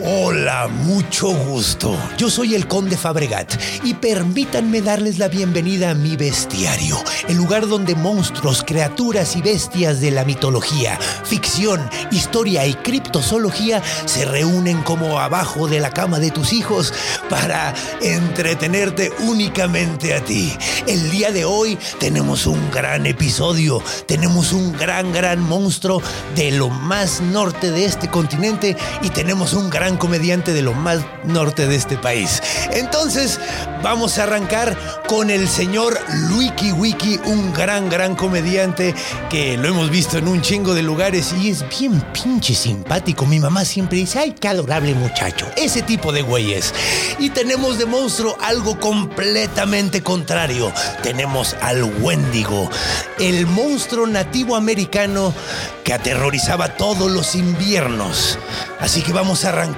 Hola, mucho gusto. Yo soy el Conde Fabregat y permítanme darles la bienvenida a mi bestiario, el lugar donde monstruos, criaturas y bestias de la mitología, ficción, historia y criptozoología se reúnen como abajo de la cama de tus hijos para entretenerte únicamente a ti. El día de hoy tenemos un gran episodio, tenemos un gran, gran monstruo de lo más norte de este continente y tenemos un gran comediante de lo más norte de este país. Entonces, vamos a arrancar con el señor Luiki Wiki, un gran, gran comediante que lo hemos visto en un chingo de lugares y es bien pinche simpático. Mi mamá siempre dice, ay, qué adorable muchacho. Ese tipo de güeyes. Y tenemos de monstruo algo completamente contrario. Tenemos al Wendigo, el monstruo nativo americano que aterrorizaba todos los inviernos. Así que vamos a arrancar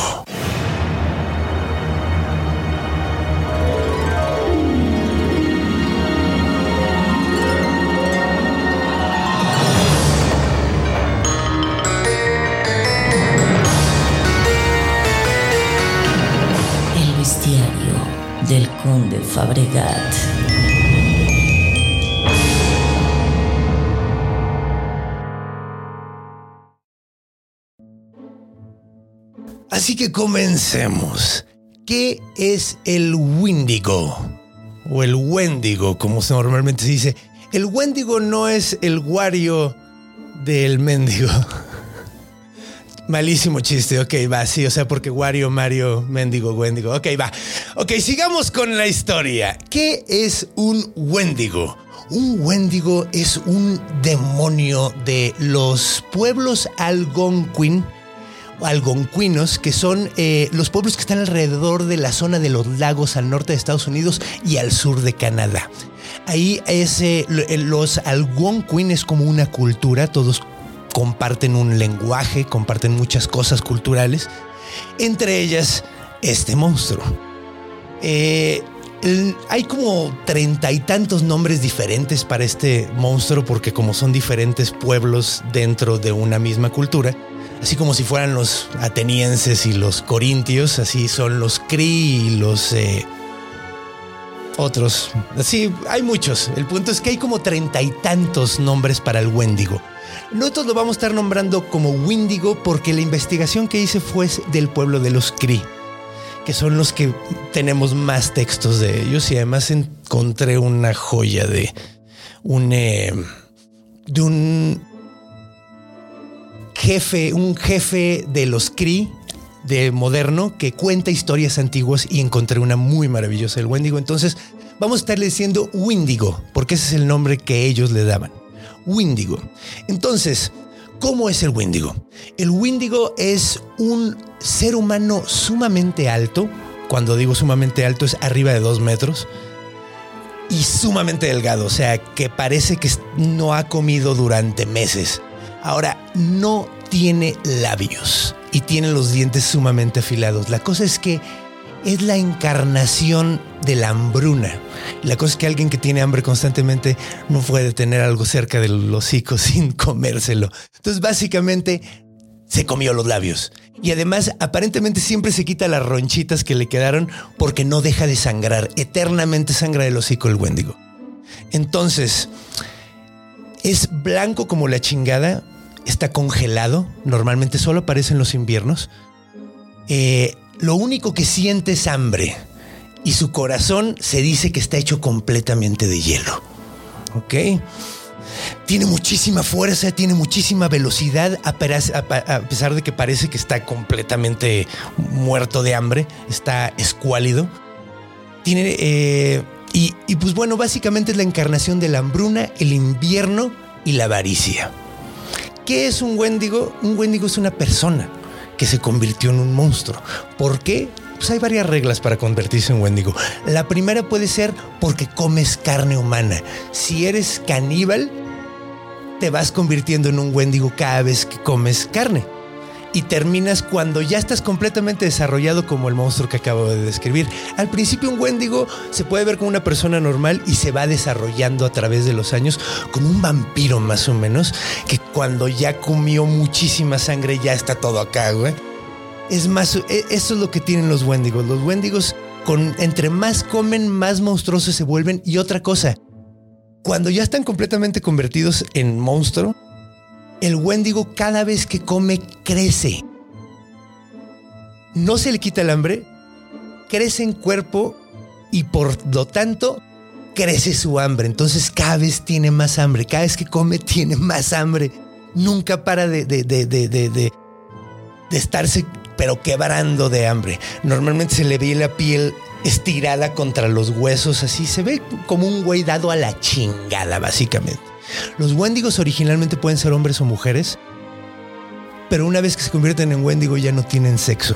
del conde Fabregat. Así que comencemos. ¿Qué es el Wendigo? O el Wendigo, como normalmente se dice. El Wendigo no es el Wario del mendigo. Malísimo chiste, ok, va, sí, o sea, porque Wario, Mario, Mendigo, Wendigo, ok, va. Ok, sigamos con la historia. ¿Qué es un Wendigo? Un Wendigo es un demonio de los pueblos algonquin, algonquinos, que son eh, los pueblos que están alrededor de la zona de los lagos al norte de Estados Unidos y al sur de Canadá. Ahí es, eh, eh, los algonquin es como una cultura, todos comparten un lenguaje, comparten muchas cosas culturales, entre ellas este monstruo. Eh, hay como treinta y tantos nombres diferentes para este monstruo porque como son diferentes pueblos dentro de una misma cultura, así como si fueran los atenienses y los corintios, así son los Cree y los eh, otros. Sí, hay muchos. El punto es que hay como treinta y tantos nombres para el Wendigo. Nosotros lo vamos a estar nombrando como Wendigo porque la investigación que hice fue del pueblo de los Cree, que son los que tenemos más textos de ellos y además encontré una joya de un eh, de un jefe, un jefe de los Cree de moderno que cuenta historias antiguas y encontré una muy maravillosa del Wendigo. Entonces vamos a estarle diciendo Windigo, porque ese es el nombre que ellos le daban. Windigo. Entonces, ¿cómo es el Windigo? El Windigo es un ser humano sumamente alto. Cuando digo sumamente alto es arriba de dos metros y sumamente delgado, o sea, que parece que no ha comido durante meses. Ahora, no tiene labios y tiene los dientes sumamente afilados. La cosa es que es la encarnación de la hambruna. La cosa es que alguien que tiene hambre constantemente no puede tener algo cerca del hocico sin comérselo. Entonces, básicamente, se comió los labios. Y además, aparentemente siempre se quita las ronchitas que le quedaron porque no deja de sangrar. Eternamente sangra del hocico el Wendigo. Entonces, es blanco como la chingada. Está congelado. Normalmente solo aparece en los inviernos. Eh, lo único que siente es hambre. Y su corazón se dice que está hecho completamente de hielo. ¿Ok? Tiene muchísima fuerza, tiene muchísima velocidad, a pesar de que parece que está completamente muerto de hambre, está escuálido. Tiene, eh, Y, y pues bueno, básicamente es la encarnación de la hambruna, el invierno y la avaricia. ¿Qué es un Wendigo? Un Wendigo es una persona que se convirtió en un monstruo. ¿Por qué? Pues hay varias reglas para convertirse en Wendigo. La primera puede ser porque comes carne humana. Si eres caníbal, te vas convirtiendo en un Wendigo cada vez que comes carne y terminas cuando ya estás completamente desarrollado como el monstruo que acabo de describir. Al principio un Wendigo se puede ver como una persona normal y se va desarrollando a través de los años como un vampiro más o menos, que cuando ya comió muchísima sangre ya está todo acá, güey. Es más, e, eso es lo que tienen los Wendigos. Los Wendigos, con, entre más comen, más monstruosos se vuelven. Y otra cosa, cuando ya están completamente convertidos en monstruo, el Wendigo cada vez que come crece. No se le quita el hambre, crece en cuerpo y por lo tanto crece su hambre. Entonces cada vez tiene más hambre, cada vez que come tiene más hambre. Nunca para de, de, de, de, estarse pero quebrando de hambre. Normalmente se le ve la piel estirada contra los huesos, así se ve como un güey dado a la chingada, básicamente. Los Wendigos originalmente pueden ser hombres o mujeres, pero una vez que se convierten en Wendigo ya no tienen sexo.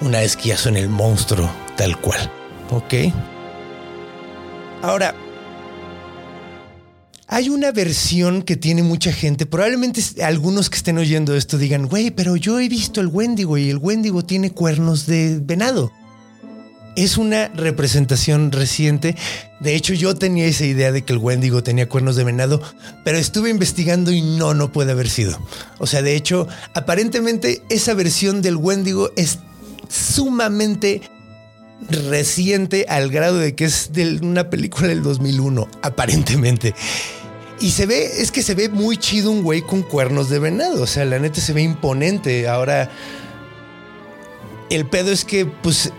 Una vez que ya son el monstruo, tal cual. ¿Ok? Ahora, hay una versión que tiene mucha gente. Probablemente algunos que estén oyendo esto digan, güey, pero yo he visto el Wendigo y el Wendigo tiene cuernos de venado es una representación reciente. De hecho, yo tenía esa idea de que el Wendigo tenía cuernos de venado, pero estuve investigando y no, no puede haber sido. O sea, de hecho, aparentemente esa versión del Wendigo es sumamente reciente al grado de que es de una película del 2001, aparentemente. Y se ve, es que se ve muy chido un güey con cuernos de venado. O sea, la neta se ve imponente. Ahora, el pedo es que, pues,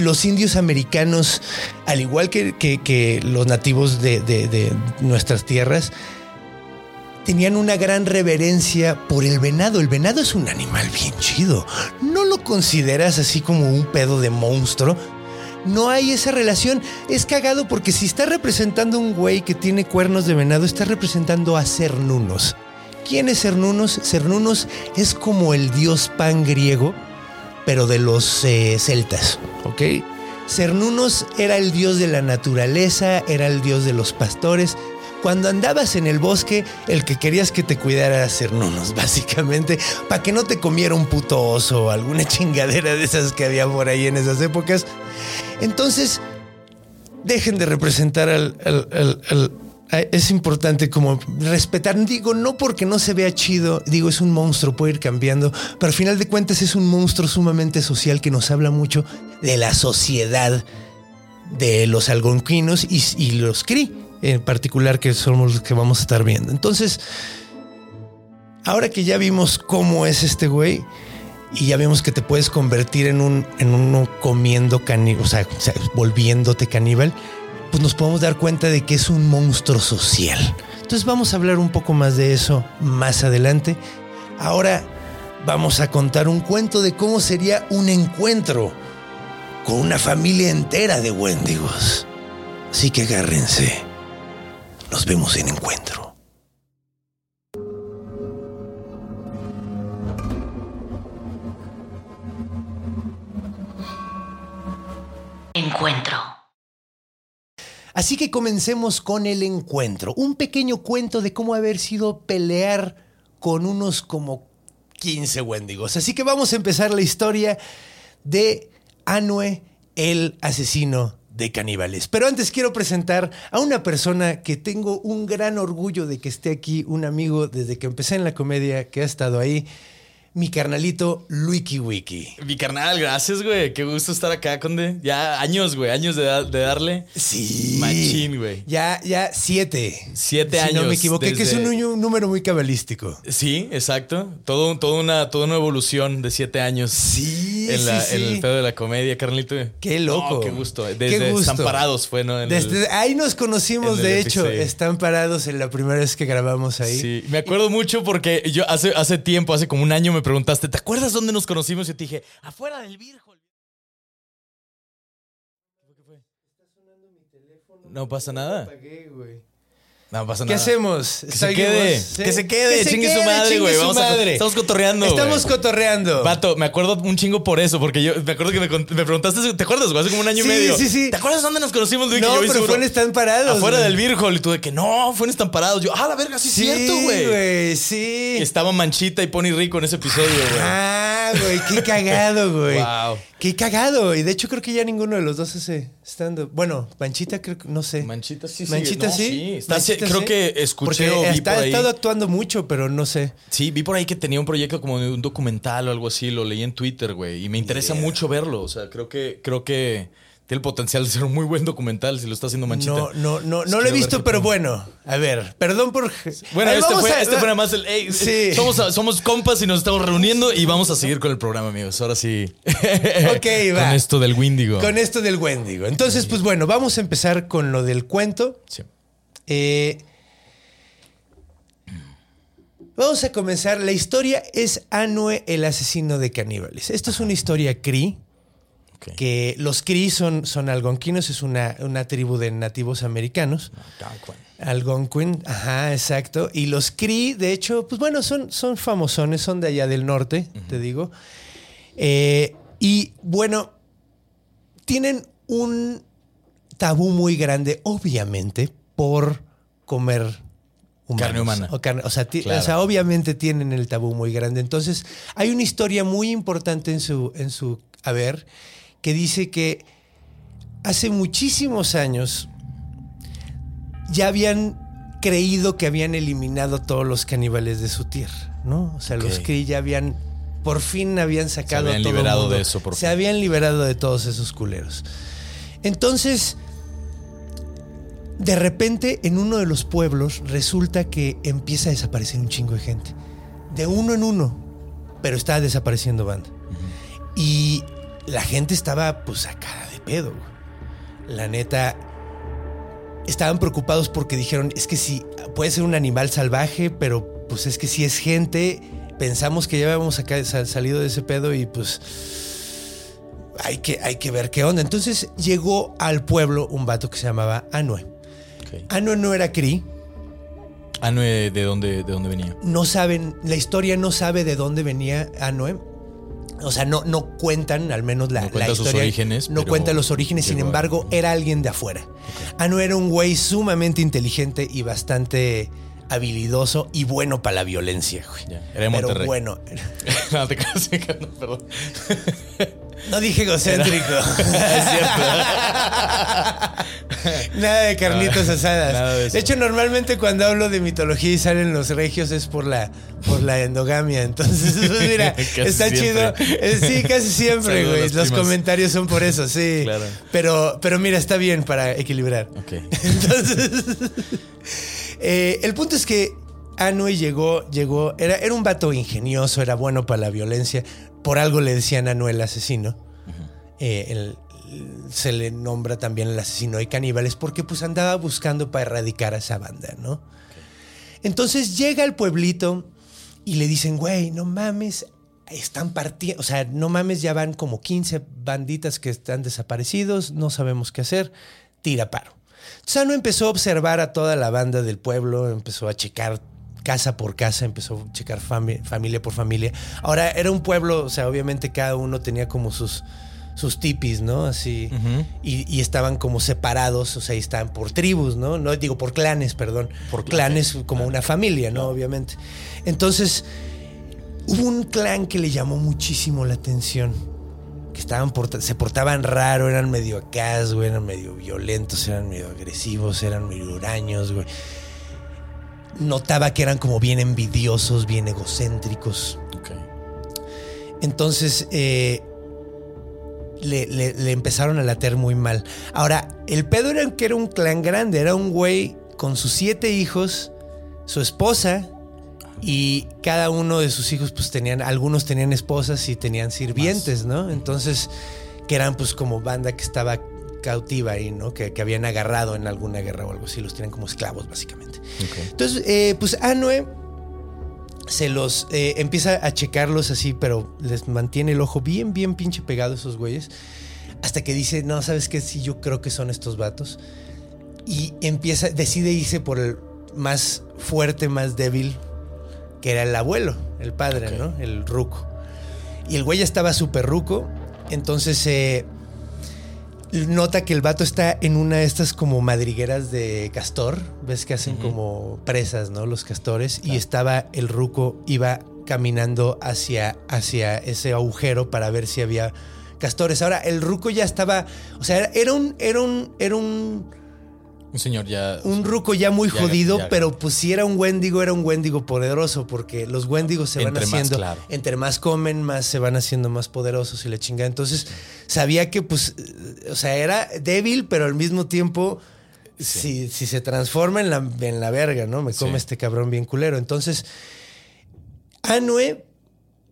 los indios americanos, al igual que, los nativos de, nuestras tierras, tenían una gran reverencia por el venado. El venado es un animal bien chido. No lo consideras así como un pedo de monstruo. No hay esa relación. Es cagado porque si está representando un güey que tiene cuernos de venado, está representando a Cernunos. ¿Quién es Cernunos? Cernunos es como el dios pan griego pero de los eh, celtas, ¿ok? Cernunos era el dios de la naturaleza, era el dios de los pastores. Cuando andabas en el bosque, el que querías que te cuidara era Cernunos, básicamente, para que no te comiera un puto oso o alguna chingadera de esas que había por ahí en esas épocas. Entonces, dejen de representar al, al es importante como respetar, digo, no porque no se vea chido, digo, es un monstruo, puede ir cambiando, pero al final de cuentas es un monstruo sumamente social que nos habla mucho de la sociedad de los algonquinos y, los cri, en particular, que somos los que vamos a estar viendo. Entonces, ahora que ya vimos cómo es este güey, y ya vemos que te puedes convertir en un en uno comiendo caníbal, o sea, volviéndote caníbal pues nos podemos dar cuenta de que es un monstruo social. Entonces vamos a hablar un poco más de eso más adelante. Ahora vamos a contar un cuento de cómo sería un encuentro con una familia entera de Wendigos. Así que agárrense. Nos vemos en encuentro. Encuentro. Así que comencemos con el encuentro. Un pequeño cuento de cómo haber sido pelear con unos como 15 Wendigos. Así que vamos a empezar la historia de Anue, el asesino de caníbales. Pero antes quiero presentar a una persona que tengo un gran orgullo de que esté aquí, un amigo desde que empecé en la comedia, que ha estado ahí mi carnalito Luiki Wiki. Mi carnal, gracias, güey. Qué gusto estar acá, Conde. Ya años, güey, años de, darle. Sí. Machín, güey. Ya, ya siete. Siete años. Si no me equivoqué, que es un, número muy cabalístico. Sí, exacto. Todo, todo una, toda una evolución de siete años. Sí, en, sí, en el pedo de la comedia, carnalito. Qué loco. qué gusto. Desde Están Parados fue, ¿no? Desde ahí nos conocimos, de hecho. Están Parados en la primera vez que grabamos ahí. Sí, me acuerdo mucho porque yo hace, hace tiempo, hace como un año me preguntaste, ¿te acuerdas dónde nos conocimos? Y te dije, afuera del Virgo. No pasa nada. Apagué, güey. No pasa ¿Qué nada. hacemos? Que se quede. Que se quede. Chingue su madre, güey. Vamos a- estamos cotorreando, Estamos cotorreando. Vato, me acuerdo un chingo por eso, porque yo me acuerdo que me, preguntaste, ¿te acuerdas, güey? Hace como un año Sí, y medio. sí, sí. ¿Te acuerdas dónde nos conocimos, Luis? No, yo, pero fue en Están Parados. Afuera del Hall. Y tú de que no, fue en Están Parados. Yo, ah, la verga, sí, es Sí, cierto, güey. güey. Sí. Estaba Manchita y Pony Rico en ese episodio, güey. Ah, güey, qué cagado, güey. Wow. Qué cagado. Y de hecho creo que ya ninguno de los dos hace stand-up. Bueno, Manchita creo que, no sé. Manchita sí, sí. Manchita no, sí. Está- Manchita creo sí. que escuché Porque o vi está- por ha ahí. estado actuando mucho, pero no sé. Sí, vi por ahí que tenía un proyecto como de un documental o algo así, lo leí en Twitter, güey, y me interesa mucho verlo, o sea, creo que creo que tiene el potencial de ser un muy buen documental si lo está haciendo Manchita. No, no, no, no lo he visto, pero bueno. A ver, perdón por. Bueno, este fue, a- este fue nada más el. Sí. somos, somos compas y nos estamos reuniendo y vamos a seguir con el programa, amigos. Ahora sí. Ok, va. Con esto del Windigo. Con esto del Wendigo. Entonces, pues bueno, vamos a empezar con lo del cuento. Sí. Eh, vamos a comenzar. La historia es Anue, el asesino de caníbales. Esto es una historia Cree. Que los Cree son, son algonquinos, es una, una tribu de nativos americanos. Algonquin, ajá, exacto. Y los Cree, de hecho, pues bueno, son, son famosones, son de allá del norte, te digo. Eh, y bueno, tienen un tabú muy grande, obviamente, por comer humanos. Carne humana. O, carne- o sea, ti- Claro. o sea, obviamente tienen el tabú muy grande. Entonces, hay una historia muy importante en su, en su haber que dice que hace muchísimos años ya habían creído que habían eliminado todos los caníbales de su tierra, ¿no? O sea, los. Cree ya habían, por fin habían sacado habían a todo liberado mundo. de eso, por Se fin. habían liberado de todos esos culeros. Entonces, de repente, en uno de los pueblos, resulta que empieza a desaparecer un chingo de gente. De uno en uno. Pero está desapareciendo banda. Y la gente estaba, pues, a cara de pedo. La neta. Estaban preocupados porque dijeron: es que sí, puede ser un animal salvaje, pero pues es que si es gente. Pensamos que ya habíamos salido de ese pedo y pues hay que, hay que ver qué onda. Entonces llegó al pueblo un vato que se llamaba Anue. Ok. Anue no era Cree, no, eh, ¿de dónde, de dónde venía? no saben, la historia no sabe de dónde venía Anue. O sea, no, no cuentan, al menos la, No cuenta la sus historia. orígenes, No cuenta los orígenes, sin a- embargo, era alguien de afuera. Anue era un güey sumamente inteligente y bastante habilidoso y bueno para la violencia, güey. Ya, era de Pero Monterrey. bueno, no, te no, perdón. no dije egocéntrico. es cierto. Nada de carnitas asadas. nada de hecho, normalmente cuando hablo de mitología y salen los regios es por la, por la endogamia. Entonces, pues, mira, está siempre. chido. Eh, sí, casi siempre, güey. Los primas. comentarios son por eso, sí. Claro. Pero, pero mira, está bien para equilibrar. Ok. Entonces, eh, el punto es que Anue llegó, llegó, era, era un vato ingenioso, era bueno para la violencia. Por algo le decían el asesino. Eh, el- se le nombra también el asesino de caníbales porque pues andaba buscando para erradicar a esa banda, ¿no? Entonces llega al pueblito y le dicen, güey, no mames, están partiendo, o sea, no mames, ya van como 15 banditas que están desaparecidos, no sabemos qué hacer, tira paro. Sano empezó a observar a toda la banda del pueblo, empezó a checar casa por casa, empezó a checar fami- familia por familia. Ahora era un pueblo, o sea, obviamente cada uno tenía como sus, sus tipis, ¿no? Así. Y, y estaban como separados, o sea, y estaban por tribus, ¿no? No digo por clanes, perdón. Por Por clanes como una familia, ¿no? Obviamente. Entonces, hubo un clan que le llamó muchísimo la atención. Que estaban porta- se portaban raro, eran medio acá, güey, eran medio violentos, eran medio agresivos, eran medio huraños, güey. Notaba que eran como bien envidiosos, bien egocéntricos. Ok. Entonces eh, le, le- le empezaron a later muy mal. Ahora, el pedo era que era un clan grande, era un güey con sus siete hijos, su esposa y cada uno de sus hijos pues tenían, algunos tenían esposas y tenían sirvientes, ¿no? Entonces, que eran pues como banda que estaba cautiva ahí, ¿no? Que, que habían agarrado en alguna guerra o algo así, los tenían como esclavos básicamente. Entonces, eh, pues Anue se los eh, empieza a checarlos así, pero les mantiene el ojo bien, bien pinche pegado a esos güeyes. Hasta que dice, no, ¿sabes qué? Sí, yo creo que son estos vatos. y empieza, decide irse por el más fuerte, más débil, que era el abuelo, el padre. ¿no? El ruco. Y el güey ya estaba súper ruco, entonces eh, nota que el vato está en una de estas como madrigueras de castor, ves que hacen como presas, ¿no? Los castores, y estaba el ruco, iba caminando hacia, hacia ese agujero para ver si había castores. Ahora, el ruco ya estaba, o sea, era, era un, era un, era un, Un señor ya. un ruco ya muy Ya, jodido, ya. pero pues si era un wendigo, era un wendigo poderoso, porque los wendigos se van Entre más, haciendo, claro. entre más comen, más se van haciendo más poderosos y la chingada. Entonces, sabía que pues, o sea, era débil, pero al mismo tiempo, si, si se transforma en la, en la verga, ¿no? Me come Sí. este cabrón bien culero. Entonces, Anue,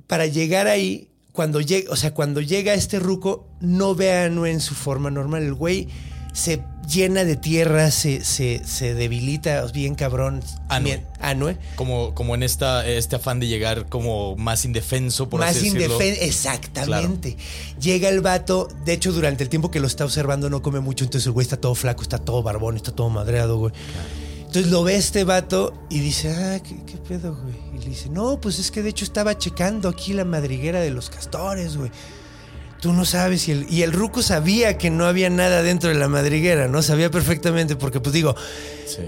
para llegar ahí, cuando llega, o sea, cuando llega este ruco, no ve a Anue en su forma normal. El güey se llena de tierra, se, se, se debilita bien cabrón. Anue. Bien, Anue. Como, como en esta, este afán de llegar como más indefenso, por Más así decirlo. indefenso. Exactamente. Llega el vato. De hecho, durante el tiempo que lo está observando, no come mucho. Entonces el güey está todo flaco, está todo barbón, está todo madreado, güey. Entonces lo ve este vato y dice, ah, ¿qué, qué pedo, güey? Y le dice, no, pues es que de hecho estaba checando aquí la madriguera de los castores, güey. Tú no sabes. Y el, y el ruco sabía que no había nada dentro de la madriguera, ¿no? Sabía perfectamente porque, pues digo, Sí.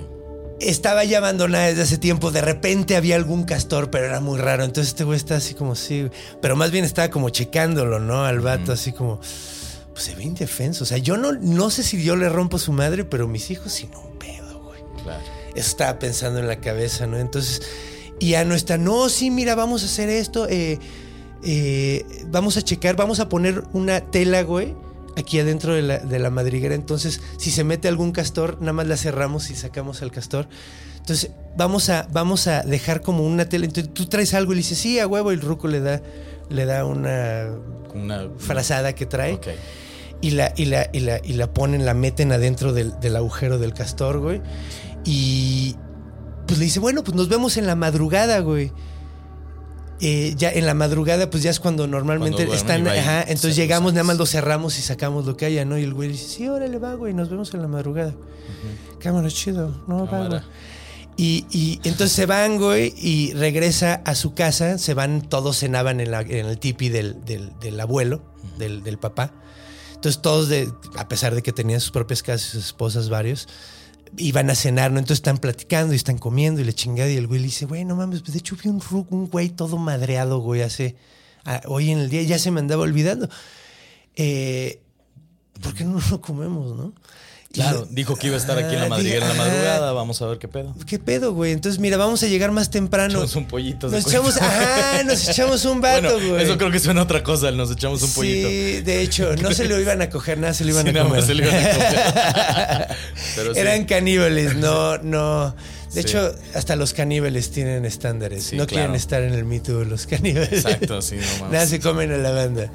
estaba ya abandonada desde hace tiempo. De repente había algún castor, pero era muy raro. Entonces este güey está así como sí, pero más bien estaba como checándolo, ¿no? Al vato, así como, pues se ve indefenso. O sea, yo no, no sé si yo le rompo su madre, pero mis hijos sí no un pedo, güey. Claro. Eso estaba pensando en la cabeza, ¿no? Entonces, y ya no está, no, sí, mira, vamos a hacer esto, eh, eh, vamos a checar, vamos a poner una tela, güey, aquí adentro de la, de la madriguera. Entonces, si se mete algún castor, nada más la cerramos y sacamos al castor. Entonces, vamos a, vamos a dejar como una tela. Entonces, tú traes algo y le dices, sí, a huevo, y el ruco le da, le da una una. frazada que trae Ok. y la, y la, y la, y la ponen, la meten adentro del, del agujero del castor, güey. Y pues le dice, bueno, pues nos vemos en la madrugada, güey. Eh, ya en la madrugada, pues ya es cuando normalmente Cuando están. va Ajá, entonces llegamos, nada más lo cerramos y sacamos lo que haya, ¿no? Y el güey dice, sí, órale, va, güey, nos vemos en la madrugada. Cámara, chido, no, va, Cámara. güey. Y, y entonces se van, güey, y regresa a su casa. Se van, todos cenaban en, la- en el tipi del, del- del abuelo, del, del papá. Entonces todos, de, a pesar de que tenían sus propias casas, sus esposas, varios, iban a cenar, ¿no? Entonces están platicando y están comiendo y le chingada. Y el güey le dice, güey, no mames, pues de hecho vi un, un güey todo madreado, güey, hace... hoy en el día ya se me andaba olvidando. Eh, ¿Por qué no lo comemos, no? Claro, dijo que iba a estar aquí en la Ah, madriguera en la diga, madrugada. Vamos a ver qué pedo. ¿Qué pedo, güey? Entonces, mira, vamos a llegar más temprano. Echamos un pollito. Nos cuenta. echamos, ajá, nos echamos un vato, Bueno, güey. eso creo que suena a otra cosa, nos echamos un pollito. Sí, de hecho, no se lo iban a coger nada, se lo iban Sí, a nada más comer. se lo iban a comer. Pero sí. Eran caníbales, no, no. De Sí. hecho, hasta los caníbales tienen estándares. Sí, no quieren estar en el mito de los caníbales. Exacto, sí, no mames. Nada se comen a la banda.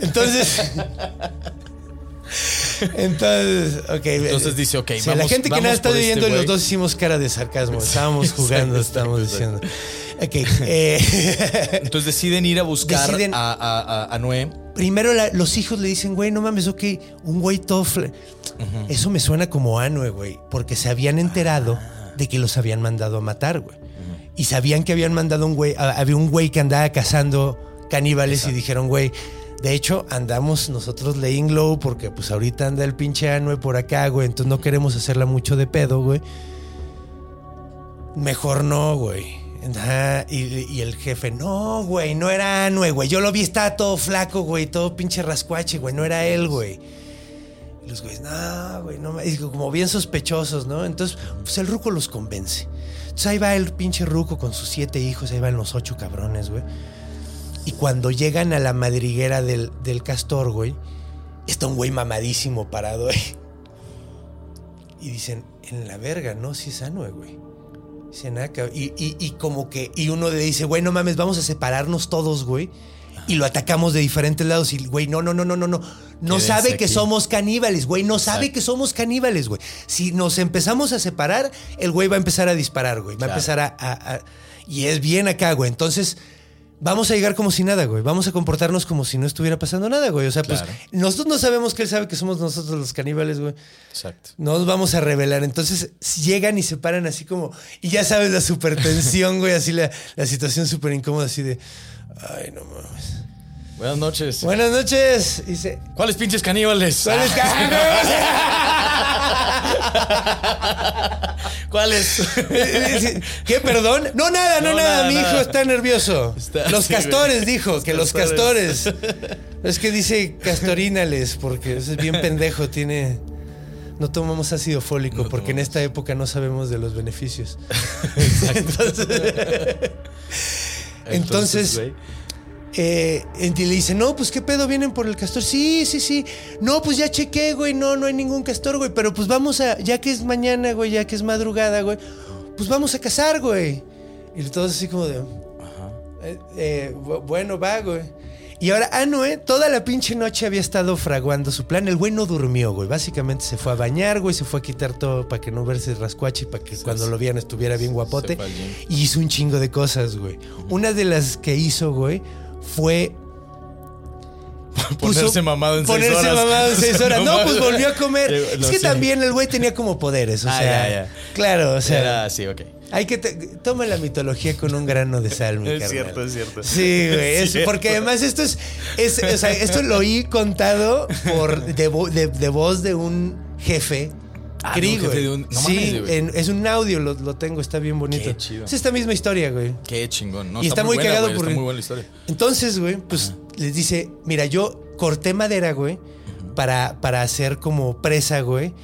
Entonces. Entonces, ok. Entonces dice, ok, O sea, la vamos- gente que vamos nada está por este los dos hicimos cara de sarcasmo. Estábamos jugando, estábamos diciendo. Ok. eh, Entonces deciden ir a buscar Deciden- a, a, a- a Noé. primero la- los hijos le dicen, güey, no mames, ok, un güey todo... fla- Eso me suena como Anue, güey, porque se habían enterado de que los habían mandado a matar, güey. Y sabían que habían mandado un güey, a- había un güey que andaba cazando caníbales y dijeron, güey, de hecho andamos nosotros laying low porque pues ahorita anda el pinche Anue por acá, güey, entonces no queremos hacerla mucho de pedo, güey. Mejor no, güey. Y, el jefe, no, güey, no era Anue, güey. Yo lo vi, estaba todo flaco, güey, todo pinche rascuache, güey, no era él, güey. Y los güeyes, no, güey, no, ma-". y como bien sospechosos, ¿no? Entonces, pues el ruco los convence. Entonces ahí va el pinche ruco con sus siete hijos, ahí van los ocho cabrones, güey. Y cuando llegan a la madriguera del, del castor, güey, está un güey mamadísimo parado ahí. Y dicen, en la verga, no, si es Anue, güey. Dicen, ah, y, y, y como que, y uno le dice, güey, no mames, vamos a separarnos todos, güey. Y lo atacamos de diferentes lados. Y, güey, no, no, no, no, no, no. No sabe que somos caníbales, güey. No sabe que somos caníbales, güey. Si nos empezamos a separar, el güey va a empezar a disparar, güey. Va a empezar a, a- a- Y es bien acá, güey. Entonces, vamos a llegar como si nada, güey. Vamos a comportarnos como si no estuviera pasando nada, güey. O sea, Claro. pues nosotros no sabemos que él sabe que somos nosotros los caníbales, güey. Exacto. No nos vamos a revelar. Entonces llegan y se paran así como. Y ya sabes la supertensión, güey. Así la, la situación súper incómoda, así de. Ay, no mames. Buenas noches. Buenas noches. Se. ¿Cuáles pinches caníbales? ¿Cuáles ¿Cuáles? ¿Qué, perdón? No, nada, no, No, nada. nada, Mi hijo está nervioso. Está- los castores, güey. dijo, Los que los castores. Es que dice castorínales, porque eso es bien pendejo, tiene. No tomamos ácido fólico, No porque en esta época no sabemos de los beneficios. Entonces, güey. Eh, y le dice, no, pues qué pedo, vienen por el castor. Sí, sí, sí. No, pues ya chequé, güey. No, no hay ningún castor, güey. Pero pues vamos a, ya que es mañana, güey, ya que es madrugada, güey, pues vamos a cazar, güey. Y todos así como de, eh, eh, bu- bueno, va, güey. Y ahora, ah, no, ¿eh? Toda la pinche noche había estado fraguando su plan. El güey no durmió, güey. Básicamente se fue a bañar, güey. Se fue a quitar todo para que no verse rascuachi, para que cuando lo vieran estuviera bien guapote. Y hizo un chingo de cosas, güey. Una de las que hizo, güey, fue Ponerse mamado en seis ponerse horas. mamado en seis horas. No, pues volvió a comer. Es que sí. también el güey tenía como poderes, o Ah, sea. ya, ya. Claro, o sea. Era así, ok. Hay que toma la mitología con un grano de sal, mi Es carnal. cierto, es cierto. Sí, güey. Es es- cierto. porque además esto es, es- o sea, esto lo oí contado por de, vo- de- de voz de un jefe. Ah, Cree, güey. un- no sí, mames, güey. en- es un audio, lo, lo tengo, está bien bonito. Qué chido. Es esta misma historia, güey. Qué chingón. No, Y está muy buena, cagado güey, porque- Está muy buena la historia. Entonces, güey, pues les dice, mira, yo corté madera, güey, para, para hacer como presa, güey.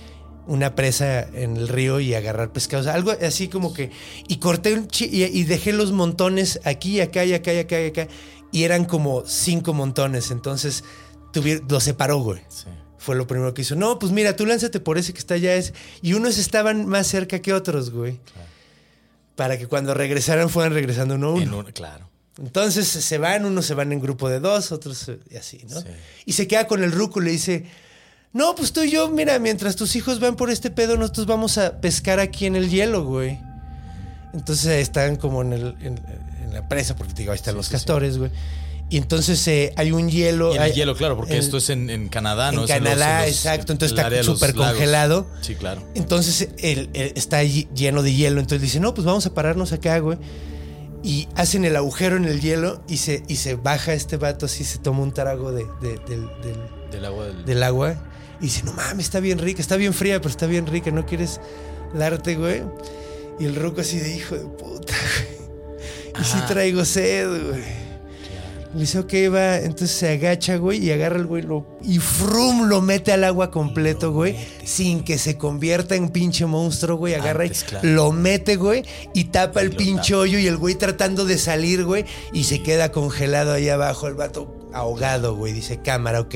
Una presa en el río y agarrar pescados. Algo así como que. Y corté un chi- y, y dejé los montones aquí, acá y acá y acá y acá. Y eran como cinco montones. Entonces tuvi- lo separó, güey. Sí. Fue lo primero que hizo. No, pues mira, tú lánzate por ese que está allá. ese". Y unos estaban más cerca que otros, güey. Para que cuando regresaran fueran regresando uno a uno. En claro. Entonces se van, unos se van en grupo de dos, otros eh, y así, ¿no? Sí. Y se queda con el ruco y le dice, no, pues tú y yo, mira, mientras tus hijos van por este pedo, nosotros vamos a pescar aquí en el hielo, güey. Entonces están como en, el, en, en la presa, porque digo, ahí están Sí, los sí, castores, güey. Y entonces eh, hay un hielo. Y en el hay- hielo, claro, porque esto es en, en Canadá, ¿no? en Es los- Canadá, los- exacto, entonces está súper congelado. Sí, claro. Entonces está lleno de hielo. Entonces dice, no, pues vamos a pararnos acá, güey. Y hacen el agujero en el hielo y se, y se baja este vato así, se toma un trago de, de- del, del- Del agua del. del agua. Y dice, no mames, está bien rica, está bien fría, pero está bien rica, ¿no quieres darte, güey? Y el ruco así de hijo de puta, güey. Y sí Ah. traigo sed, güey. Le dice, ok, va. Entonces se agacha, güey, y agarra el güey lo, y frum lo mete al agua completo, güey, sin que se convierta en pinche monstruo, güey. Agarra Antes, y claro. lo mete, güey, y tapa el pinche tapa. hoyo y el güey tratando de salir, güey, y se queda congelado ahí abajo, el vato ahogado, güey. Dice, cámara, ok,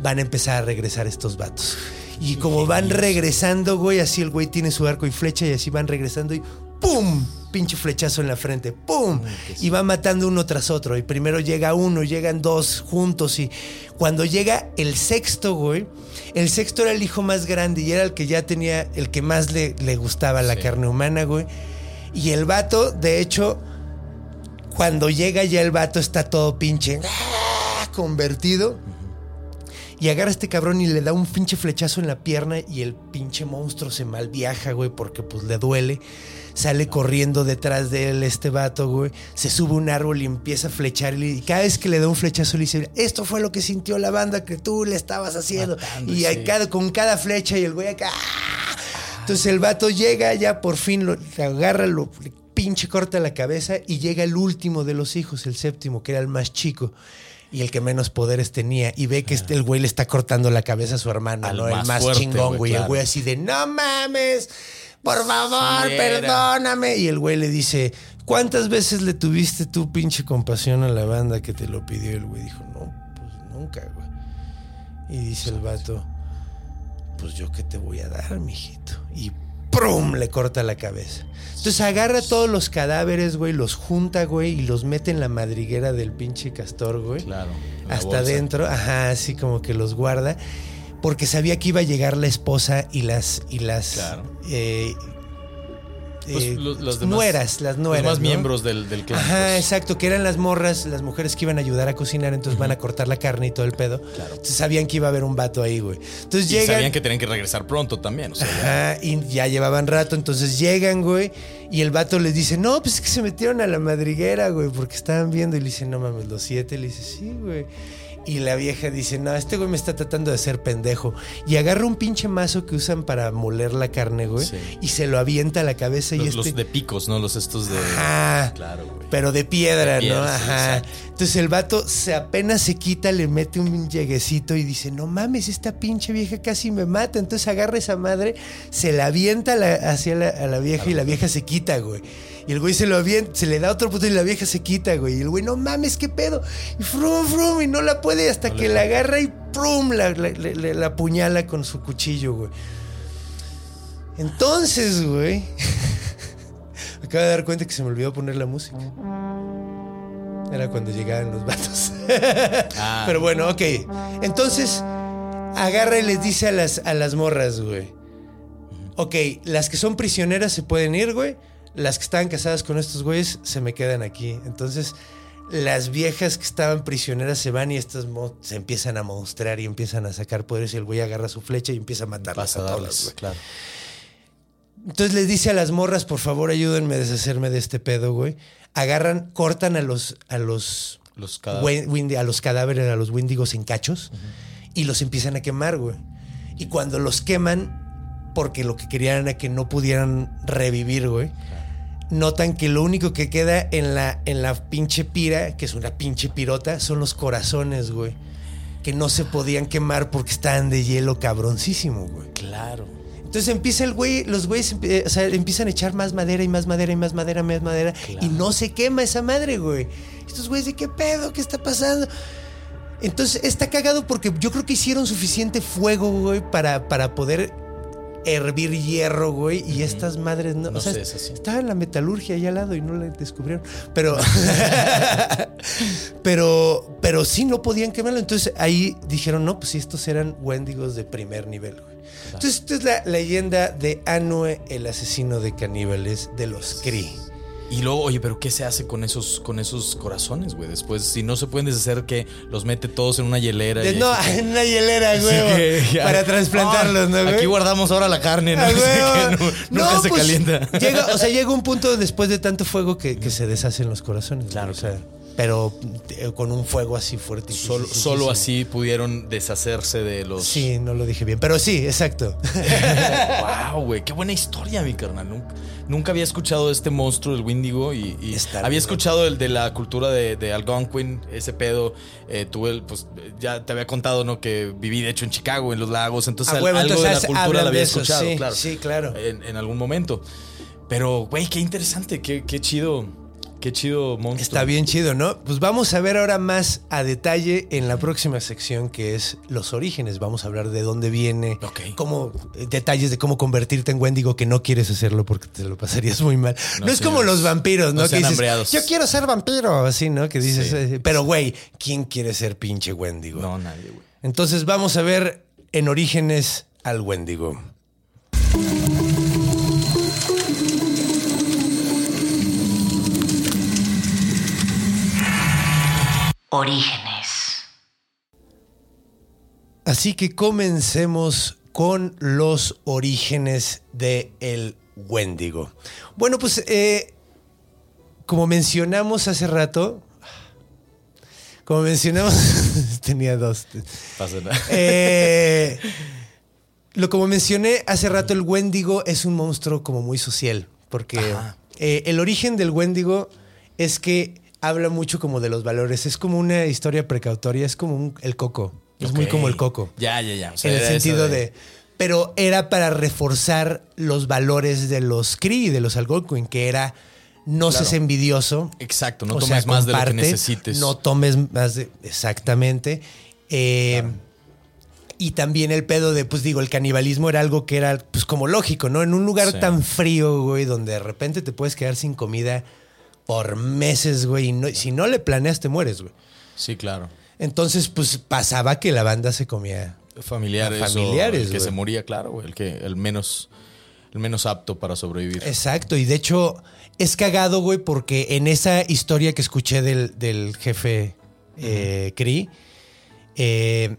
van a empezar a regresar estos vatos. Y como van regresando, güey, así el güey tiene su arco y flecha y así van regresando y ¡pum! Pinche flechazo en la frente, ¡pum! Y va matando uno tras otro. Y primero llega uno, llegan dos juntos y cuando llega el sexto, güey, el sexto era el hijo más grande y era el que ya tenía, el que más le, le gustaba la Sí. carne humana, güey. Y el vato, de hecho, cuando llega ya el vato está todo pinche ¡ah! convertido. Y agarra a este cabrón y le da un pinche flechazo en la pierna y el pinche monstruo se mal viaja, güey, porque pues le duele. Sale corriendo detrás de él este vato, güey. Se sube a un árbol y empieza a flechar. Y cada vez que le da un flechazo le dice, esto fue lo que sintió la banda que tú le estabas haciendo. Matando, y sí. a cada- con cada flecha y el güey acá... ¡ah! Entonces el vato llega ya por fin, lo agarra, lo le pinche corta la cabeza y llega el último de los hijos, el séptimo, que era el más chico y el que menos poderes tenía. Y ve que este, el güey le está cortando la cabeza a su hermano, ¿no? el más fuerte, chingón, güey, güey. El claro. güey así de, no mames, por favor, Sí perdóname. Y el güey le dice, ¿cuántas veces le tuviste tú pinche compasión a la banda que te lo pidió? El güey dijo, no, pues nunca, güey. Y dice el vato, pues yo qué te voy a dar, mijito. Y ¡prum! le corta la cabeza. Entonces agarra todos los cadáveres, güey, los junta, güey, y los mete en la madriguera del pinche castor, güey. Claro. Hasta adentro, ajá, así como que los guarda. Porque sabía que iba a llegar la esposa y las. Y las Claro. eh, Pues, eh, los- demás- nueras, las nueras. Los más ¿no? miembros del, del clan. Ajá, pues. exacto, que eran las morras, las mujeres que iban a ayudar a cocinar, entonces van a cortar la carne y todo el pedo. Entonces sabían que iba a haber un vato ahí, güey. Entonces Y llegan. sabían que tenían que regresar pronto también. O sea, ya- Ajá, y ya llevaban rato, entonces llegan, güey, y el vato les dice, no, pues es que se metieron a la madriguera, güey, porque estaban viendo, y le dice, no mames, los siete, le dice, sí, güey. Y la vieja dice, no, este güey me está tratando de hacer pendejo. Y agarra un pinche mazo que usan para moler la carne, güey, Sí. y se lo avienta a la cabeza y los, este... los de picos, ¿no? Los estos de. Ajá. Claro, güey. Pero de piedra, De piedra, ¿no? Ajá. Entonces el vato se apenas se quita, le mete un lleguecito y dice, no mames, esta pinche vieja casi me mata. Entonces agarra esa madre, se la avienta la- hacia la, a la vieja y la vieja se quita, güey. Y el güey se lo avienta, se le da otro puto y la vieja se quita, güey. Y el güey, no mames, qué pedo. Y frum, frum, y no la puede hasta No que la agarra y prum, la, la, la- la- la apuñala con su cuchillo, güey. Entonces, güey. acabo de dar cuenta que se me olvidó poner la música. Era cuando llegaban los vatos. Ah. Pero bueno, ok. Entonces, agarra y les dice a las, a las morras, güey. Ok, las que son prisioneras se pueden ir, güey. Las que estaban casadas con estos güeyes se me quedan aquí. Entonces, las viejas que estaban prisioneras se van y estas se empiezan a mostrar y empiezan a sacar poderes y el güey agarra su flecha y empieza a matarlas a a todas, claro. Entonces les dice a las morras, por favor, ayúdenme a deshacerme de este pedo, güey. Agarran, cortan a los, a los, a los cadáveres, a los wendigos en cachos y los empiezan a quemar, güey. Y cuando los queman, porque lo que querían era que no pudieran revivir, güey, notan que lo único que queda en la, en la pinche pira, que es una pinche pirota, son los corazones, güey. Que no se podían quemar porque estaban de hielo cabroncísimo, güey. Claro. Entonces empieza el güey, los güeyes o sea, empiezan a echar más madera y más madera y más madera, más madera. Y no se quema esa madre, güey. Estos güeyes de qué pedo, qué está pasando. Entonces está cagado porque yo creo que hicieron suficiente fuego, güey, para, para poder hervir hierro, güey. Y estas madres no. No o sea, sé, es así. estaba en la metalurgia allá al lado y no la descubrieron. Pero. pero. Pero sí no podían quemarlo. Entonces ahí dijeron, no, pues si estos eran wendigos de primer nivel, güey. Entonces, esta es la leyenda de Anue, el asesino de caníbales de los Kree. Y luego, oye, pero ¿qué se hace con esos, con esos corazones, güey? Después, si no se pueden deshacer, que los mete todos en una hielera. De- y- no, en una hielera, güey. Para trasplantarlos, ¿no, Ah, güey? Aquí guardamos ahora la carne, ¿no? Ah, Así güey. que no- nunca se pues, calienta. Llega, o sea, llega un punto después de tanto fuego que, que se deshacen los corazones. Claro, o sea, pero eh, con un fuego así fuerte. Solo, solo así pudieron deshacerse de los. Sí, no lo dije bien, pero sí, exacto. Wow, güey, qué buena historia, mi carnal. Nunca, nunca había escuchado de este monstruo, el Windigo, y, y había bien. escuchado el de la cultura de, de Algonquin, ese pedo. Eh, tuve, el, pues, ya te había contado, ¿no? Que viví, de hecho, en Chicago, en los lagos. Entonces, A al- huevo, algo de la cultura la había eso, escuchado, sí, claro. sí, claro. En, en algún momento. Pero, güey, qué interesante, qué, qué chido. Qué chido monstruo. Está bien chido, ¿no? Pues vamos a ver ahora más a detalle en la próxima sección que es los orígenes. Vamos a hablar de dónde viene, Ok. cómo eh, detalles de cómo convertirte en Wendigo que no quieres hacerlo porque te lo pasarías muy mal. No, No es como los vampiros, ¿no? no que dices, hambreados. yo quiero ser vampiro, así, ¿no? Que dices, Sí. eh, pero güey, ¿quién quiere ser pinche Wendigo? No, nadie, güey. Entonces vamos a ver en orígenes al Wendigo. Orígenes. Así que comencemos con los orígenes de el Wendigo. Bueno, pues eh, como mencionamos hace rato, como mencionamos, tenía dos. Pasa nada. Eh, lo como mencioné hace rato, el Wendigo es un monstruo como muy social, porque eh, el origen del Wendigo es que habla mucho como de los valores, es como una historia precautoria, es como un- el coco, es muy como el coco Ya, ya, ya. O sea, en el sentido de... Pero era para reforzar los valores de los Kree, de los Algonquin, que era no Claro. seas envidioso. Exacto, no tomes sea, más de lo que necesites. No tomes más de... Exactamente. Eh, Y también el pedo de, pues digo, el canibalismo era algo que era, pues como lógico, ¿no? En un lugar Sí. tan frío, güey, donde de repente te puedes quedar sin comida por meses, güey, y no- si no le planeas te mueres, güey. Sí, claro. Entonces, pues pasaba que la banda se comía Familiares. A familiares, o el que güey. se moría, claro, güey. El que, el menos. el menos apto para sobrevivir. Exacto, y de hecho es cagado, güey, porque en esa historia que escuché del, del jefe eh, Cree, eh,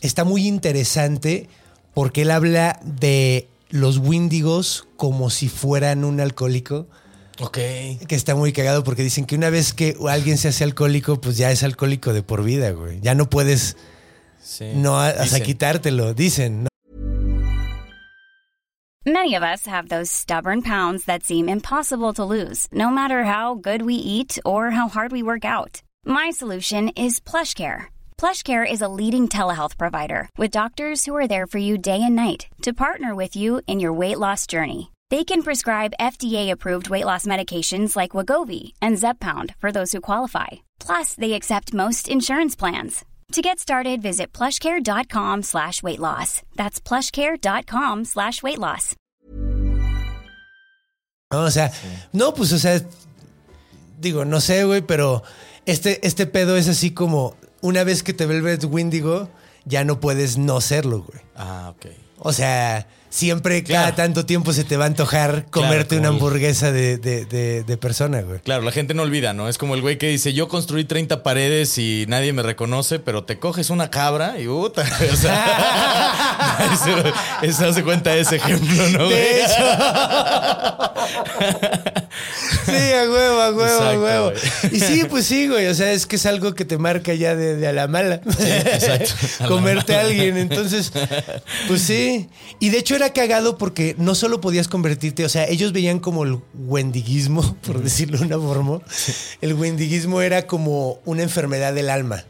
está muy interesante porque él habla de los Windigos como si fueran un alcohólico. Ok. Que está muy cagado porque dicen que una vez que alguien se hace alcohólico, pues ya es alcohólico de por vida, güey. Ya no puedes Sí. no hasta Dicen. quitártelo, dicen. ¿no? Many of us have those stubborn pounds that seem impossible to lose, no matter how good we eat or how hard we work out. My solution is PlushCare. PlushCare is a leading telehealth provider with doctors who are there for you day and night to partner with you in your weight loss journey. They can prescribe FDA-approved weight loss medications like Wagovi and Zepbound for those who qualify. Plus, they accept most insurance plans. To get started, visit plushcare.com slash weight loss. That's plushcare.com slash weight loss. ¿no? O sea, no, pues, o sea, digo, no sé, güey, pero este, este pedo es así como una vez que te vuelves Windigo, ya no puedes no serlo, güey. Ah, ok. O sea, siempre, cada tanto tiempo se te va a antojar comerte una hamburguesa de, de- de- de persona, güey. Claro, la gente no olvida, ¿no? Es como el güey que dice, yo construí 30 paredes y nadie me reconoce, pero te coges una cabra y puta. O sea, eso, eso hace cuenta de ese ejemplo, ¿no? güey? De hecho. sí, a huevo, a huevo, a huevo. güey. Y sí, pues sí, güey. O sea, es que es algo que te marca ya de, de a la mala. exacto. A la Comerte a alguien. Entonces, pues sí. Y de hecho era cagado porque no solo podías convertirte, o sea, ellos veían como el wendiguismo, por decirlo de una forma. El wendiguismo era como una enfermedad del alma.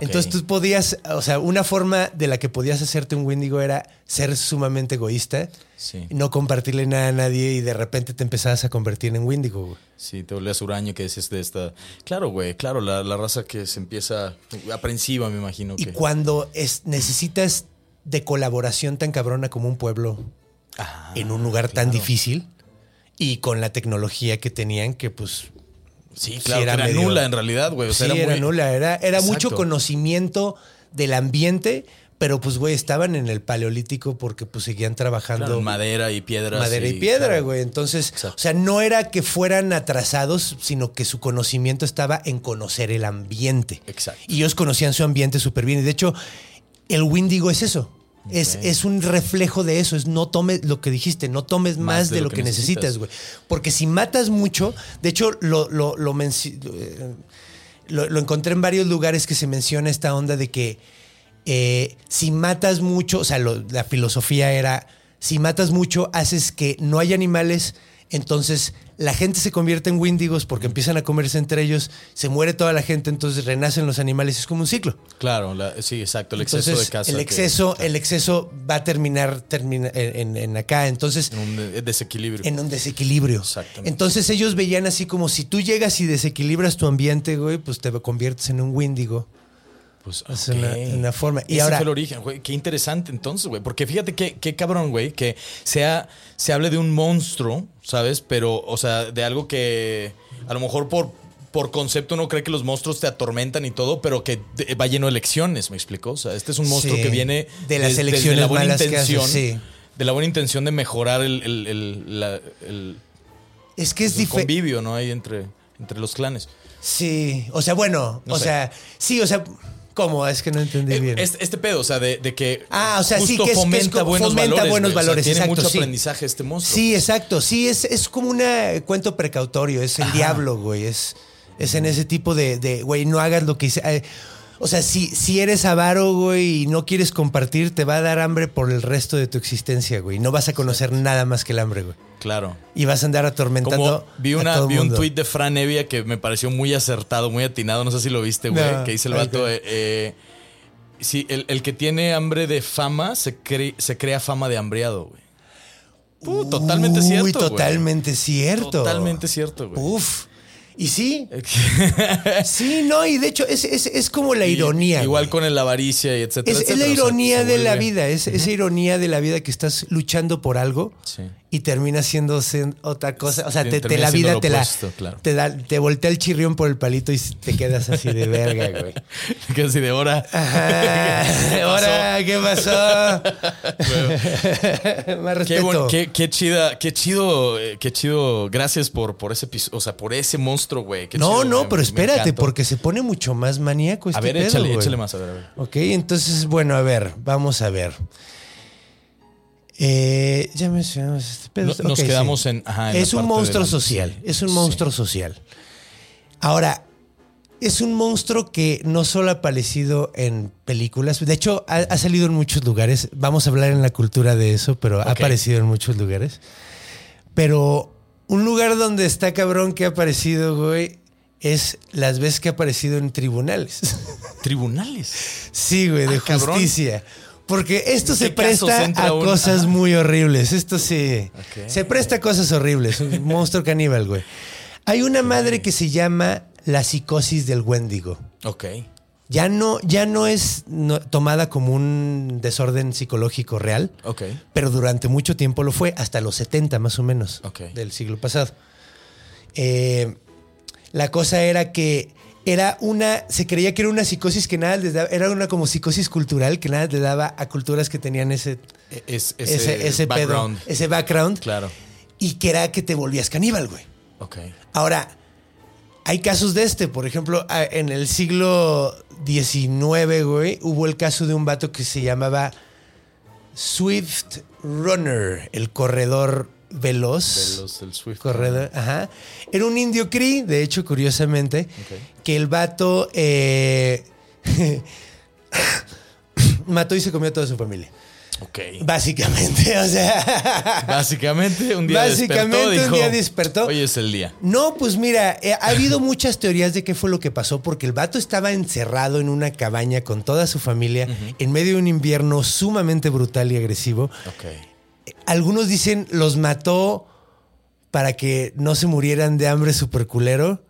Entonces tú podías, o sea, una forma de la que podías hacerte un Wendigo era ser sumamente egoísta, Sí. no compartirle nada a nadie y de repente te empezabas a convertir en Wendigo. güey. Sí, te volvías huraño que decías de esta. Claro, güey, claro, la, la raza que se empieza aprensiva, me imagino Y que. cuando es, necesitas de colaboración tan cabrona como un pueblo Ah, en un lugar tan difícil y con la tecnología que tenían que pues Sí, sí claro, era que era medio- nula en realidad, güey. O sea, sí, era, era, muy- nula, era, era mucho conocimiento del ambiente, pero pues güey, estaban en el paleolítico porque pues seguían trabajando Claro, madera y piedras. madera y piedra, claro. güey. Entonces, Exacto. o sea, no era que fueran atrasados, sino que su conocimiento estaba en conocer el ambiente. Exacto. Y ellos conocían su ambiente súper bien. Y de hecho, el Windigo es eso. Es, es un reflejo de eso. Es no tomes lo que dijiste, no tomes más, de, lo que, necesitas, güey. Porque si matas mucho, de hecho, lo, lo, eh, lo- lo encontré en varios lugares que se menciona esta onda de que eh, si matas mucho, o sea, lo- la filosofía era, si matas mucho, haces que no haya animales, entonces la gente se convierte en Windigos porque empiezan a comerse entre ellos, se muere toda la gente, entonces renacen los animales, es como un ciclo. Claro, la- sí, exacto. El exceso de casa. el que- exceso, el exceso va a terminar termina- en, en acá, entonces en un de- desequilibrio. en un desequilibrio. Exactamente. Entonces ellos veían así como si tú llegas y desequilibras tu ambiente, güey, pues te conviertes en un Windigo. Pues, Es ok. una- una forma. Y Ese ahora- fue el origen, güey. Qué interesante entonces, güey. Porque fíjate qué, qué cabrón, güey, que sea, se hable de un monstruo, ¿sabes? Pero, o sea, de algo que a lo mejor por, por concepto uno cree que los monstruos te atormentan y todo, pero que de- va lleno de elecciones, ¿me explicó? O sea, este es un monstruo Sí. que viene De las desde elecciones la buena malas que hace, intención. sí. De la buena intención de mejorar el, el- el- la- el- Es que es el diferente. convivio, ¿no? Ahí entre, entre los clanes. Sí, o sea, bueno, No o sé. sea, sí, o sea, ¿cómo? Es que no entendí Eh, bien. Este, este pedo, o sea, de, de que Ah, o sea, sí, justo que es- que es fomenta como- buenos fomenta valores. buenos güey. O sea, valores, tiene exacto, mucho sí. aprendizaje este monstruo. Sí, exacto. Sí, es, es como un cuento precautorio. Es el diablo, güey. Es, es en ese tipo de, de, güey, no hagas lo que hice. eh, o sea, si, si eres avaro, güey, y no quieres compartir, te va a dar hambre por el resto de tu existencia, güey. No vas a conocer nada más que el hambre, güey. Claro. Y vas a andar atormentando. Como vi, a una, todo vi un tweet de Fran Evia que me pareció muy acertado, muy atinado. No sé si lo viste, güey. No, que dice el vato. eh, eh, sí, el, el que tiene hambre de fama se, cre- se crea fama de hambriado, güey. Totalmente Uy, cierto. güey. totalmente cierto. Totalmente cierto, güey. Uf. Y sí, sí, no, y de hecho es, es, es como la Y- ironía. Igual güey. con el avaricia y etcétera. Es, es etcétera. la O sea, ironía se de la vida, es esa ironía de la vida que estás luchando por algo Sí. y termina siendo otra cosa. O sea, te, te la vida te la opuesto, claro. te da, te voltea el chirrión por el palito y te quedas así de verga, güey. Casi de hora. Ahora, ¿qué pasó? Más Qué, respeto. buen- qué, qué chida, qué chido, eh, qué chido. Gracias por, por ese episodio, o sea, por ese monstruo, güey. Qué no, chido, no, pero me espérate, encantó. porque se pone mucho más maníaco este A ver, pedo, échale, échale más, a ver, a ver. Ok, entonces, bueno, a ver, vamos a ver. Eh, ya mencionamos este pedo. No- nos quedamos en- ajá, en la es un monstruo la- social. sí, es un sí. monstruo social. Ahora, es un monstruo que no solo ha aparecido en películas, de hecho, ha, ha salido en muchos lugares. Vamos a hablar en la cultura de eso, pero ha aparecido en muchos lugares. Pero un lugar donde está cabrón que ha aparecido, güey, es las veces que ha aparecido en tribunales. Tribunales. Sí, güey, de Ah, cabrón. justicia. Porque esto ¿En se presta a un- cosas Ajá. muy horribles. Esto sí. Se presta a cosas horribles. Un monstruo caníbal, güey. Hay una madre que se llama la psicosis del Wendigo. Ok. Ya no, ya no es no- tomada como un desorden psicológico real, Ok. pero durante mucho tiempo lo fue, hasta los 70 más o menos Ok. del siglo pasado. Eh, la cosa era que era una, se creía que era una psicosis que nada les daba, era una como psicosis cultural que nada le daba a culturas que tenían ese, E- Es, ese, ese, ese, background. pedo, ese background, Claro. y que era que te volvías caníbal, güey. Ok. Ahora, hay casos de este. Por ejemplo, en el siglo XIX, güey, hubo el caso de un vato que se llamaba Swift Runner, el corredor veloz. De los del Swift. Corredor, ajá. Era un indio Cree, de hecho, curiosamente, que el vato eh, mató y se comió a toda su familia. Ok. Básicamente, o sea. Básicamente, un día Básicamente, despertó, un dijo, día despertó. Hoy es el día. No, pues mira, eh, ha habido muchas teorías de qué fue lo que pasó, porque el vato estaba encerrado en una cabaña con toda su familia en medio de un invierno sumamente brutal y agresivo. Ok. Algunos dicen los mató para que no se murieran de hambre super culero.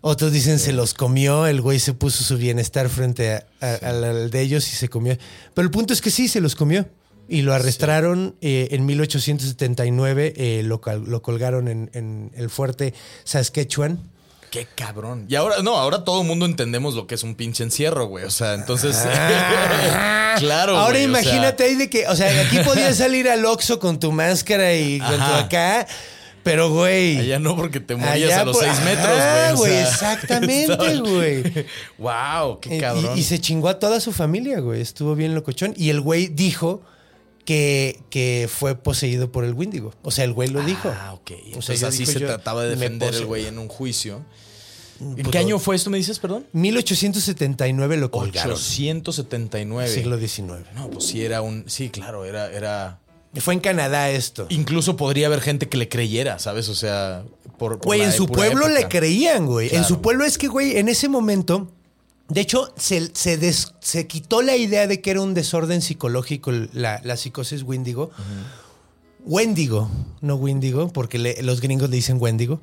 Otros dicen se los comió, el güey se puso su bienestar frente a- a- al, al de ellos y se comió. Pero el punto es que sí, se los comió. Y lo arrestaron eh, en 1879, eh, lo, lo colgaron en, en el fuerte Saskatchewan. Qué cabrón. Y ahora, no, ahora todo el mundo entendemos lo que es un pinche encierro, güey. O sea, entonces. claro. Ahora güey, o sea, imagínate ahí de que, o sea, aquí podías salir al Oxxo con tu máscara y con tu acá, pero güey. allá no, porque te morías Allá a los por- seis metros, Ajá, güey. o güey, sea, exactamente, güey. wow, qué cabrón. Y, y se chingó a toda su familia, güey. Estuvo bien locochón. Y el güey dijo que, que fue poseído por el Wendigo. O sea, el güey lo dijo. Ah, ok. O sea, Entonces así dijo se yo, trataba de defender el güey en un juicio. ¿En Pues, qué año fue esto, me dices, perdón? 1879 lo colgaron. 879. Siglo XIX. No, pues sí, era un. Sí, claro, era. era Fue en Canadá esto. Incluso podría haber gente que le creyera, ¿sabes? O sea, por. por Güey, en su pueblo le creían, güey. En su pueblo es que, güey, en ese momento, de hecho, se, se, des- se quitó la idea de que era un desorden psicológico la, la psicosis Wendigo. Wendigo, no Wendigo, porque le- los gringos le dicen Wendigo.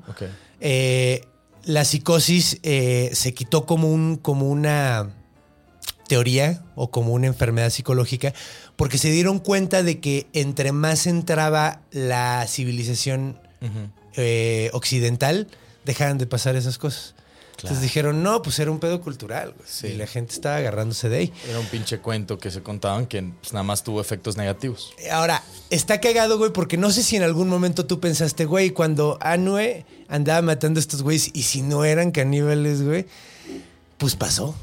Eh, la psicosis eh, se quitó como, un, como una teoría o como una enfermedad psicológica porque se dieron cuenta de que entre más entraba la civilización eh, occidental, dejaban de pasar esas cosas. Entonces dijeron, no, pues era un pedo cultural. güey. Sí. Y la gente estaba agarrándose de ahí. Era un pinche cuento que se contaban que pues, nada más tuvo efectos negativos. Ahora, está cagado, güey, porque no sé si en algún momento tú pensaste, güey, cuando Anue andaba matando a estos güeyes y si no eran caníbales, güey, pues pasó.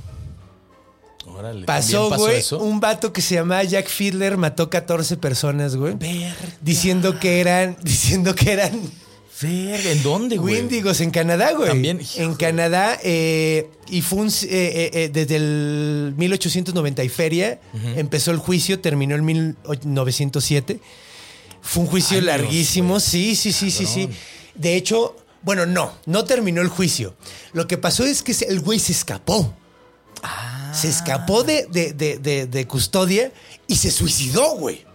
Órale. Pasó, ¿también güey, eso? un vato que se llamaba Jack Fiedler mató 14 personas, güey. Diciendo que eran, diciendo que eran Verga, ¿En dónde, güey? Wendigos en Canadá, güey. También, En. Canadá, eh, y fue un, eh, eh, eh, desde el 1890 y feria, empezó el juicio, terminó en 1907. Fue un juicio larguísimo, sí, sí, sí, sí, sí. De hecho, bueno, no, no terminó el juicio. Lo que pasó es que el güey se escapó. Se escapó de, de- de- de- de custodia y se suicidó, güey.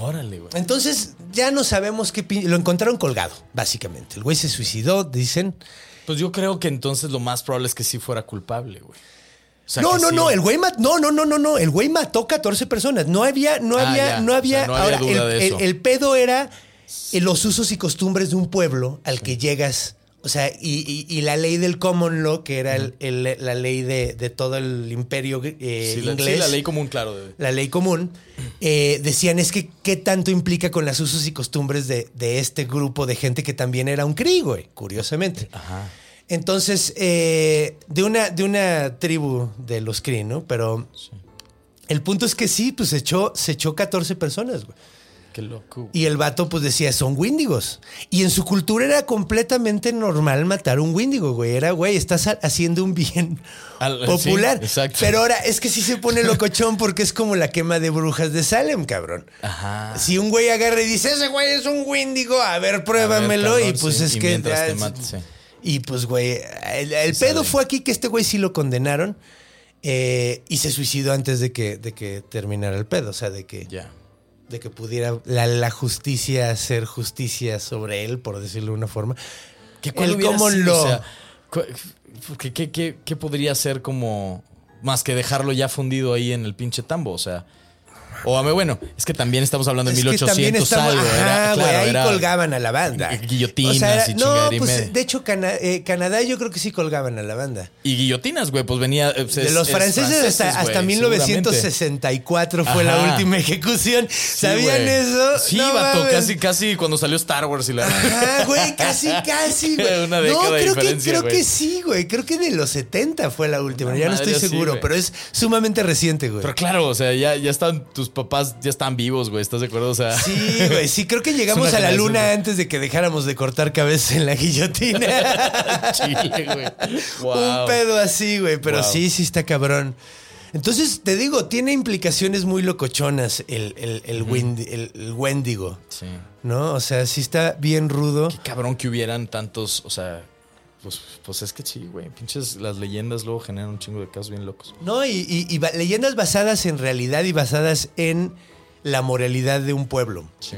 Órale, güey. Entonces ya no sabemos qué pin- Lo encontraron colgado, básicamente. El güey se suicidó, dicen. Pues yo creo que entonces lo más probable es que sí fuera culpable, güey. O sea, no, no, sí. no, el güey mató. No, no, no, no, no. El güey mató 14 personas. No había, no Ah, había, ya. no O había. sea, no había ahora, duda el, de eso. el- el pedo era eh, los usos y costumbres de un pueblo al que llegas. O sea, y, y- y la ley del common law, que era el- el- la ley de, de todo el imperio eh, Sí, la, inglés. sí, la ley común, claro. de- la ley común, eh, decían es que qué tanto implica con las usos y costumbres de, de este grupo de gente que también era un cri, güey, curiosamente. Ajá. Entonces, eh, de, una, de una tribu de los cri, ¿no? Pero el punto es que sí, pues se echó, se echó 14 personas, güey. Qué loco. Y el vato pues decía, son Wendigos. Y en su cultura era completamente normal matar un Wendigo, güey. Era, güey, estás ha- haciendo un bien Al- popular. sí, exacto. Pero ahora es que sí se pone locochón porque es como la quema de brujas de Salem, cabrón. Ajá. Si un güey agarra y dice, ese güey es un Wendigo, a ver, pruébamelo. A ver, y pues sí. es Y que... te mate, sí. Y pues, güey, el, pedo fue aquí que este güey sí lo condenaron eh, y se suicidó antes de que, de que terminara el pedo. O sea, de que Ya. De que pudiera la, la justicia hacer justicia sobre él, por decirlo de una forma. ¿Qué cuál el hubiera common sido? law. O sea, ¿qué, qué, qué, qué podría ser como más que dejarlo ya fundido ahí en el pinche tambo? O sea, o a mí, bueno, es que también estamos hablando de Es que 1800 también estamos- algo. era, claro, ahí era- colgaban a la banda. guillotinas era- y No, y pues media. de hecho Cana- eh, Canadá yo creo que sí colgaban a la banda. Y guillotinas, güey, pues venía. eh, pues, De los es franceses, hasta, hasta 1964 fue la última ejecución. ¿Sabían eso? Sí, No vato, casi, casi cuando salió Star Wars y la. Ajá, güey, casi, casi, güey. Una no, de creo que, creo que sí, güey. Creo que de los 70 fue la última. Ya no estoy seguro, pero es sumamente reciente, güey. Pero claro, o sea, ya, ya están, tus papás ya están vivos, güey, ¿estás de acuerdo? O sea. Sí, güey, sí, creo que llegamos a la luna güey. antes de que dejáramos de cortar cabezas en la guillotina. Chile, güey. Un pedo así, güey, pero Wow. sí, sí está cabrón. Entonces, te digo, tiene implicaciones muy locochonas el, el, el- el Wendigo, Sí. ¿no? O sea, sí está bien rudo. Qué cabrón que hubieran tantos, o sea, pues, pues es que sí, güey. Pinches las leyendas luego generan un chingo de casos bien locos. No, y, y- leyendas basadas en realidad y basadas en la moralidad de un pueblo. Sí.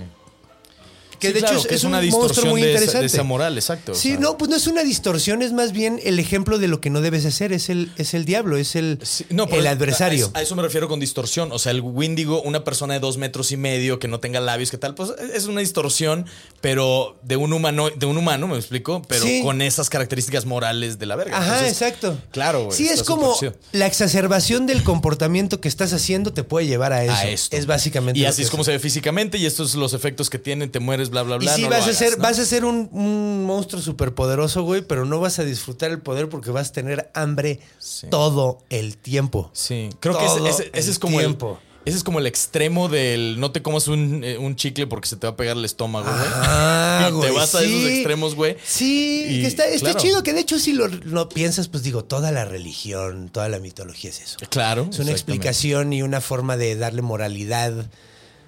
Que Sí, de claro, hecho es, que es es una un monstruo muy de esa- interesante. de esa moral, exacto, o Sí, sea. no, pues no es una distorsión, es más bien el ejemplo de lo que no debes hacer, es el, es el diablo, es el, Sí, no, el adversario. A, a eso me refiero con distorsión. O sea, el Windigo, una persona de dos metros y medio que no tenga labios, ¿qué tal? Pues es una distorsión, pero de un humano, de un humano, me explico, pero Sí. con esas características morales de la verga. Ajá, Entonces, exacto. Claro, güey. Sí, es como la exacerbación del comportamiento que estás haciendo te puede llevar a eso. a esto. Es básicamente. Y así que es como se ve físicamente y estos son los efectos que tienen, te mueres, bla, bla, Y sí, no vas, a ser, ¿no? vas a ser un, un monstruo superpoderoso, güey, pero no vas a disfrutar el poder porque vas a tener hambre Sí. todo el tiempo. Sí, creo que ese, ese- ese el es como tiempo. el... Ese es como el extremo del no te comas un, eh, un chicle porque se te va a pegar el estómago, güey. Ah, Y te vas a esos extremos, güey. Sí, Y, que está, está claro. chido, que de hecho si lo, lo piensas, pues digo, toda la religión, toda la mitología es eso. Claro. Es una explicación y una forma de darle moralidad.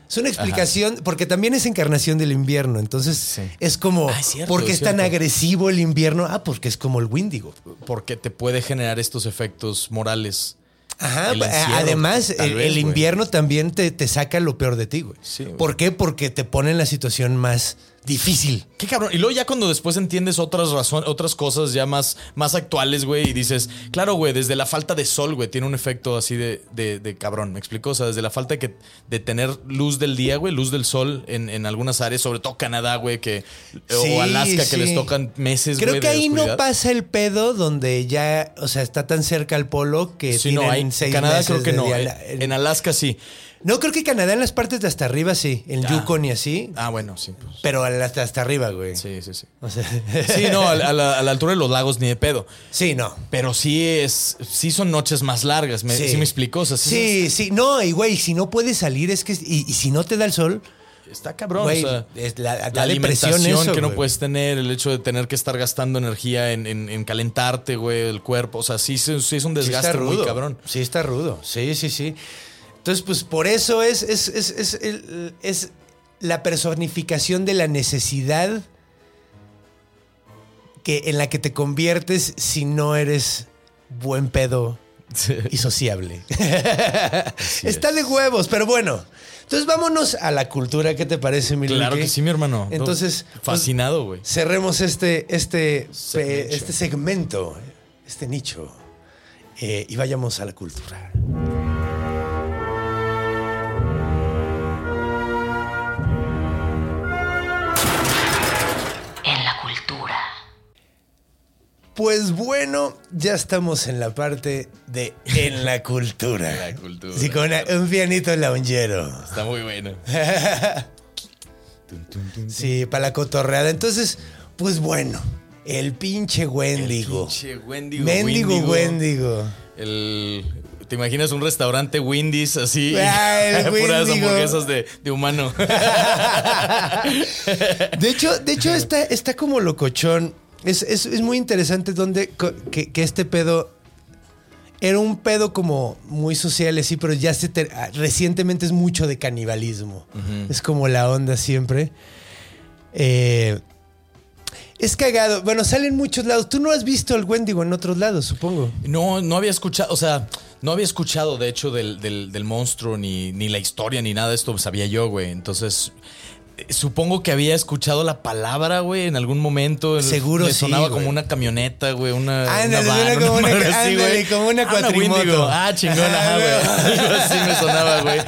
Es una explicación, porque también es encarnación del invierno. Entonces Sí. es como, Ah, es cierto, ¿por qué es es tan agresivo el invierno? Ah, porque es como el Windigo. Porque te puede generar estos efectos morales. Ajá, El encierro, además el, vez, el güey. invierno también te, te saca lo peor de ti, güey. Sí, güey. ¿Por qué? Porque te pone en la situación más difícil. Qué cabrón. Y luego ya cuando después entiendes otras razones, otras cosas ya más, más actuales, güey, y dices, claro, güey, desde la falta de sol, güey, tiene un efecto así de, de, de cabrón. ¿Me explico? O sea, desde la falta de, que, de tener luz del día, güey, luz del sol en, en algunas áreas, sobre todo Canadá, güey, que Sí, o Alaska, sí. que les tocan meses, Creo güey, que de ahí no pasa el pedo donde ya, o sea, está tan cerca al polo que Sí, tienen no, hay, seis Canadá meses creo que no. en Alaska sí. No, creo que Canadá en las partes de hasta arriba sí, en Ah. Yukon y así, Ah, bueno, sí. Pues. pero hasta, hasta arriba, güey. Sí, sí, sí. O sea, Sí, no, a, la, a la altura de los lagos ni de pedo. sí, no. Pero sí es, sí son noches más largas, me, sí. me explicó. O sea, sí, Sí, sí, no, y güey, si no puedes salir es que, y, y si no te da el sol, está cabrón. güey, o sea, es la, la alimentación eso, que no puedes tener, el hecho de tener que estar gastando energía en, en- en calentarte, güey, el cuerpo. O sea, sí, sí, sí es un Sí desgaste está muy cabrón. Sí, está rudo. Sí, sí, sí. Entonces, pues por eso es, es, es, es, la personificación de la necesidad que, en la que te conviertes si no eres buen pedo y sociable. Está de huevos, pero bueno. Entonces vámonos a la cultura. ¿Qué te parece, mi Claro Luque? que sí, mi hermano. Entonces, pues, Fascinado, güey. cerremos este, este, Segmento. este segmento, este nicho, eh, y vayamos a la cultura. Pues bueno, ya estamos en la parte de en la cultura. La cultura. Sí, con una- un pianito loungero. Está muy bueno. Sí, para la cotorreada. Entonces, pues bueno, el pinche Wendigo. Pinche Wendigo. Mendigo. Wendigo. El. ¿Te imaginas un restaurante Wendy's así? Ah, el Puras hamburguesas de, de humano. De hecho, de hecho está, está como locochón. Es, es- es muy interesante donde que, que este pedo era un pedo como muy social, sí, pero ya se ter- ah, recientemente es mucho de canibalismo. Es como la onda siempre. Eh, es cagado. Bueno, sale en muchos lados. Tú no has visto el Wendigo en otros lados, supongo. No, no había escuchado, o sea, no había escuchado de hecho del, del- del monstruo, ni, ni la historia, ni nada de esto sabía yo, güey. Entonces, supongo que había escuchado la palabra, güey, en algún momento. Seguro Me sí, sonaba güey. como una camioneta, güey, una. Ándale, una van, como una- madre así, ándale, güey. como una Ah, cuatrimoto. Wendigo. Ah, güey. Algo así me sonaba, güey.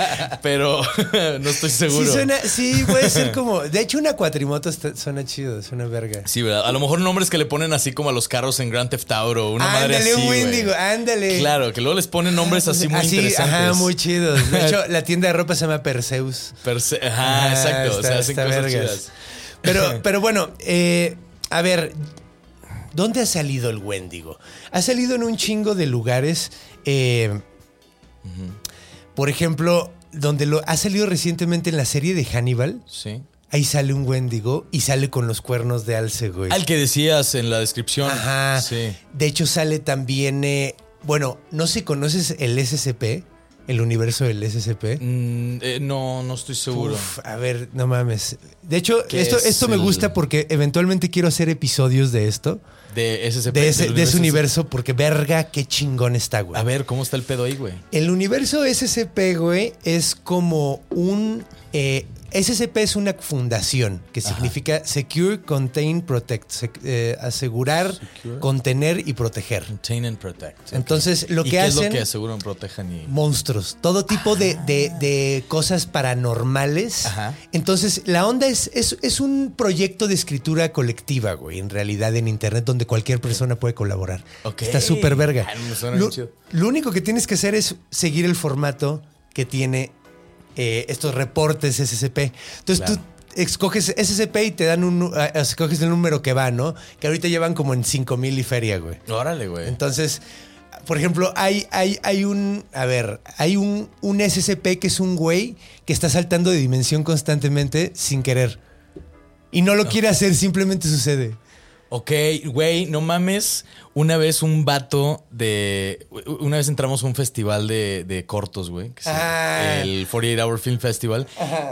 Pero no estoy seguro. Sí, suena, sí, puede ser como. De hecho, una cuatrimoto está- suena chido, suena verga. Sí, ¿verdad? A lo mejor nombres que le ponen así como a los carros en Grand Theft Auto, una madre ándale, así, un güey. Wendigo, ándale. Claro, que luego les ponen nombres así muy interesantes. Ajá, muy chidos. De hecho, la tienda de ropa se llama Perseus. Perse- Ajá, Ajá, exacto. o está- sea, hacen está cosas vergas. chidas. Pero, pero bueno, eh, a ver, ¿dónde ha salido el Wendigo? Ha salido en un chingo de lugares. eh, Por ejemplo, donde lo ha salido recientemente en la serie de Hannibal. Sí. Ahí sale un Wendigo y sale con los cuernos de alce, güey. Al que decías en la descripción. Ajá. Sí. De hecho, sale también. eh, bueno, no sé si conoces el SCP, el universo del SCP. Mm, eh, no, no estoy seguro. Uf, a ver, no mames. De hecho, ¿Qué esto, es esto me el- gusta porque eventualmente quiero hacer episodios de esto, De ese, de ese, de ese universo, porque verga, qué chingón está, güey. A ver, ¿cómo está el pedo ahí, güey? El universo SCP, güey, es como un... eh, SCP es una fundación que significa Secure, Contain, Protect. eh, asegurar, Secure. contener y proteger. Contain and protect. Entonces, lo ¿Y que qué es hacen... lo que aseguran, protejan y. monstruos, todo tipo de, de- de cosas paranormales. Ajá. Entonces, la onda es, es, es un proyecto de escritura colectiva, güey, en realidad en Internet, donde cualquier persona puede colaborar. Está súper verga. Ah, me suena Lo, lo único que tienes que hacer es seguir el formato que tiene eh, estos reportes SCP. Entonces, Claro. tú escoges SCP y te dan un... nu- ah, escoges el número que va, ¿no? Que ahorita llevan como en 5 mil y feria, güey. Órale, güey. Entonces, por ejemplo, hay, hay, hay un. A ver, hay un, un SCP que es un güey que está saltando de dimensión constantemente sin querer. Y no lo quiere hacer, simplemente sucede. Ok, güey, no mames. Una vez un vato de. Una vez entramos a un festival de, de cortos, güey. Ah. El 48 Hour Film Festival.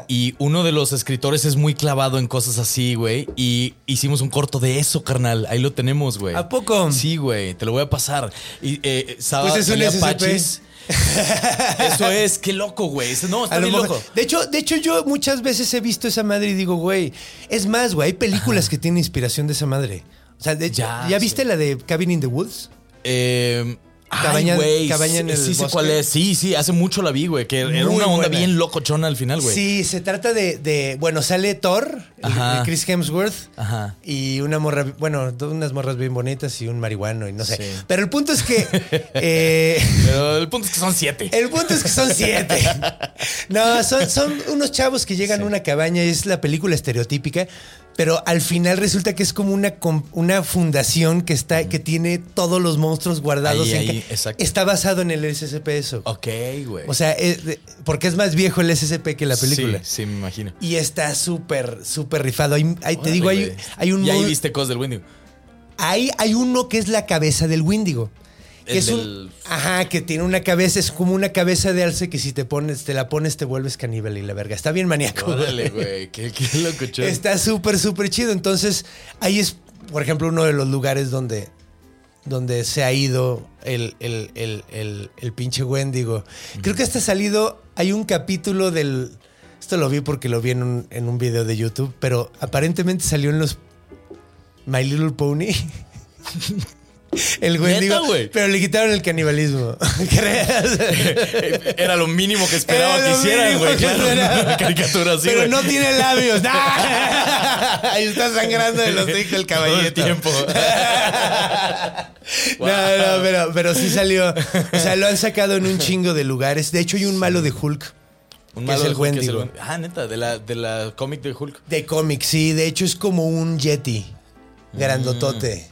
Y uno de los escritores es muy clavado en cosas así, güey. Y hicimos un corto de eso, carnal. Ahí lo tenemos, güey. ¿A poco? Sí, güey. Te lo voy a pasar. Y eh, estaba- Pues es un SCP. Pachis. Eso es, qué loco, güey. No, está bien loco. de, hecho, de hecho, yo muchas veces he visto esa madre y digo, güey. Es más, güey, hay películas que tienen inspiración de esa madre. O sea, de, Ya, ¿ya, sí. viste la de Cabin in the Woods? Eh, Cabaña- ay, cabaña en sí, el sí sé bosque. cuál es. Sí, sí, hace mucho la vi, güey. Que era una onda buena. bien locochona al final, güey. Sí, se trata de, de- bueno, sale Thor, Ajá. el Chris Hemsworth, Ajá. y una morra, bueno, unas morras bien bonitas y un marihuano y no sé. Sí. Pero el punto es que, eh, Pero el punto es que son siete. el punto es que son siete. No, son, son unos chavos que llegan a una cabaña, es la película estereotípica. Pero al final resulta que es como una, una fundación que está, que tiene todos los monstruos guardados. Ahí, en ahí, exacto. Está basado en el SCP eso. Ok, güey. O sea, es de- porque es más viejo el SCP que la película. Sí, sí, me imagino. Y está súper, súper rifado. Hay, hay- te digo, hay, hay un Y ahí viste cosas del Wendigo. hay, hay uno que es la cabeza del Windigo. Que es un- del- ajá, que tiene una cabeza, es como una cabeza de alce que si te pones, te la pones, te vuelves caníbal y la verga. Está bien maníaco. Órale, güey. Qué, qué. Está súper, súper chido. Entonces, ahí es, por ejemplo, uno de los lugares donde donde se ha ido el, el, el, el, el pinche Wendigo. Creo que hasta ha salido, hay un capítulo del... Esto lo vi porque lo vi en un, en un video de YouTube, pero aparentemente salió en los My Little Pony. El Wendigo. ¿Neta, güey? Pero le quitaron el canibalismo. ¿Crees? Era lo mínimo que esperaba Era que hicieran, güey. Claro, una caricatura así, Pero güey. no tiene labios. Ahí está sangrando de los hijos el Todo el caballito. tiempo. No, no, pero, pero sí salió. O sea, lo han sacado en un chingo de lugares. De hecho, hay un malo de Hulk. Un Que es el Hulk, que es Wendigo. Wen- Ah, neta, de la, de la cómic de Hulk. De cómic, sí. De hecho, es como un Yeti. Grandotote.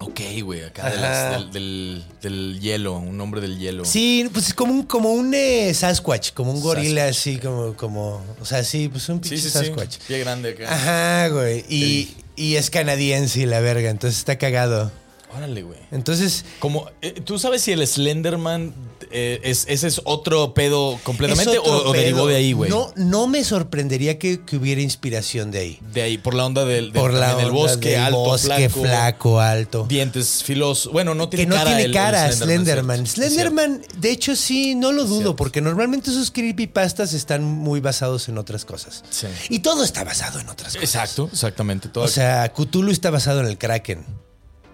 Ok, güey, acá de Ajá. las- del, del, del hielo, un hombre del hielo. Sí, pues es como un, como un eh, Sasquatch, como un gorila así, como, como. O sea, sí, pues un pinche sí. sí. Sasquatch. Pie grande acá. Ajá, güey. Y, y es canadiense y la verga, entonces está cagado. Órale, güey. Entonces, Como, eh, ¿Tú sabes si el Slenderman eh, es, ese es otro pedo completamente otro o, o derivó pedo. de ahí, güey? No, no me sorprendería que, que hubiera inspiración de ahí. De ahí, por la onda del, del Por la bosque del alto, bosque flaco, flaco, alto. dientes filosos. Bueno, no Que tiene no cara. tiene el- el cara Slenderman. Slenderman. de hecho, sí, no lo dudo, porque normalmente sus creepypastas están muy basados en otras cosas. Sí. Y todo está basado en otras cosas. Exacto, exactamente. Todo O sea, Cthulhu está basado en el Kraken,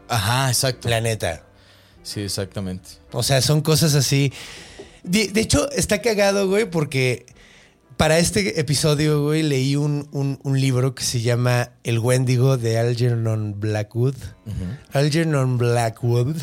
Ajá, exacto. la neta. Sí, exactamente. O sea, son cosas así. De, de hecho, está cagado, güey, porque para este episodio, güey, leí un, un- un libro que se llama El Wendigo de Algernon Blackwood. Algernon Blackwood.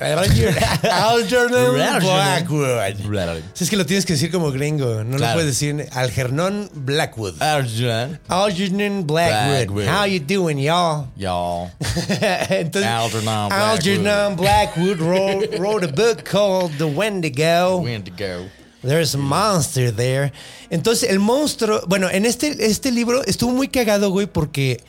Alger- Algernon Blackwood. Si es que lo tienes que decir como gringo, no lo puedes decir Algernon Blackwood. Arjun. Algernon Blackwood. Blackwood. How you doing, y'all? Y'all. Entonces, Algernon Blackwood. Algernon Blackwood wrote, wrote a book called The Wendigo. Wendigo. There's a monster there. Entonces, el monstruo. Bueno, en este, este libro estuvo muy cagado, güey, porque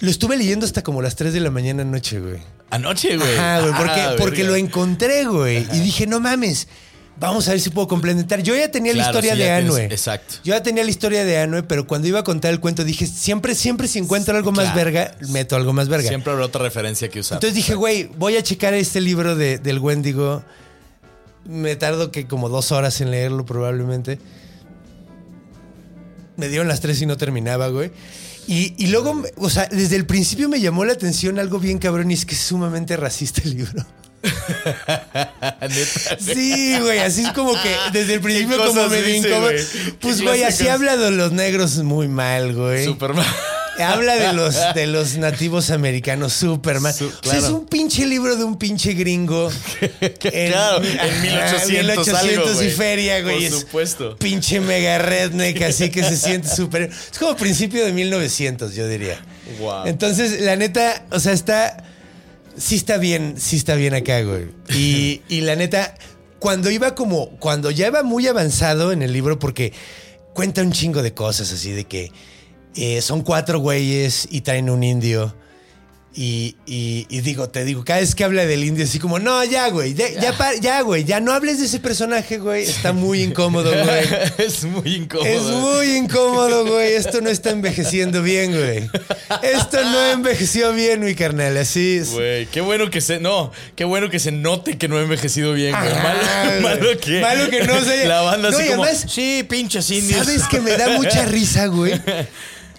lo estuve leyendo hasta como las 3 de la mañana anoche, güey. Anoche, güey. Ajá, güey, porque, Ah, porque verga. lo encontré, güey. Y dije, no mames. Vamos a ver si puedo complementar. Yo ya tenía la historia sí, de tienes- Anue. exacto. Yo ya tenía la historia de Anue, pero cuando iba a contar el cuento dije, siempre, siempre si encuentro algo más verga, meto algo más verga. Siempre habrá otra referencia que usar. Entonces dije, güey, voy a checar este libro de, del Wendigo. Me tardo que como dos horas en leerlo probablemente. Me dieron las tres y no terminaba, güey. Y, y luego, o sea, desde el principio me llamó la atención algo bien cabrón y es que es sumamente racista el libro. Sí, güey, así es como que desde el principio como me dice? Pues, ¿Qué güey, así habla de los negros muy mal, güey. Superman. Habla de los, de los nativos americanos Superman. Su- O sea, claro. es un pinche libro de un pinche gringo. claro, en Ajá, 1800 1800 algo, y feria, güey. Por Es supuesto. Pinche mega redneck, así que se siente súper. Es como principio de 1900, yo diría. Wow. Entonces, la neta, o sea, está. Sí está bien, sí está bien acá, güey. Y, y la neta, cuando iba como. Cuando ya iba muy avanzado en el libro, porque cuenta un chingo de cosas, así de que eh, son cuatro güeyes y traen un indio. Y, y- y digo, te digo, cada vez que habla del indio, así como, no, ya, güey, ya, ya, pa- ya, güey, ya no hables de ese personaje, güey. Está muy incómodo, güey. es muy incómodo. Es muy incómodo, güey. Esto no está envejeciendo bien, güey. Esto no envejeció bien, mi carnal. Así es. Güey, qué bueno que se. No, qué bueno que se note que no ha envejecido bien, güey. Ajá, Malo, güey. malo que. Malo que no se haya- La banda No, así y como. además- sí, pinches indios. ¿Sabes que me da mucha risa, güey?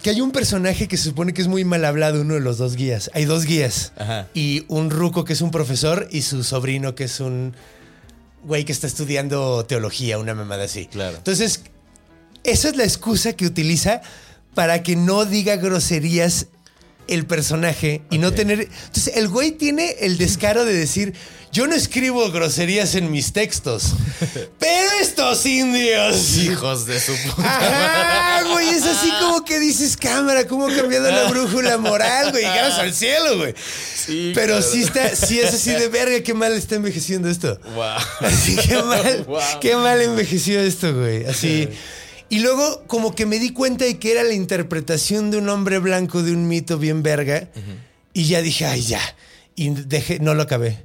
Que hay un personaje que se supone que es muy mal hablado, uno de los dos guías. Hay dos guías. Ajá. Y un ruco que es un profesor y su sobrino que es un güey que está estudiando teología, una mamada así. Claro. Entonces, esa es la excusa que utiliza para que no diga groserías el personaje y no tener... Entonces, el güey tiene el descaro de decir, yo no escribo groserías en mis textos, pero estos indios... Hijos de su puta. Ajá, güey, es así como que dices, cámara, ¿cómo ha cambiado la brújula moral, güey? Llegaron al cielo, güey. Sí, Pero claro. sí está, sí es así de verga, qué mal está envejeciendo esto. Wow. Así, qué mal, Wow. qué mal envejeció esto, güey. Así. Y luego, como que me di cuenta de que era la interpretación de un hombre blanco de un mito bien verga. Y ya dije, ay, ya. Y dejé, no lo acabé.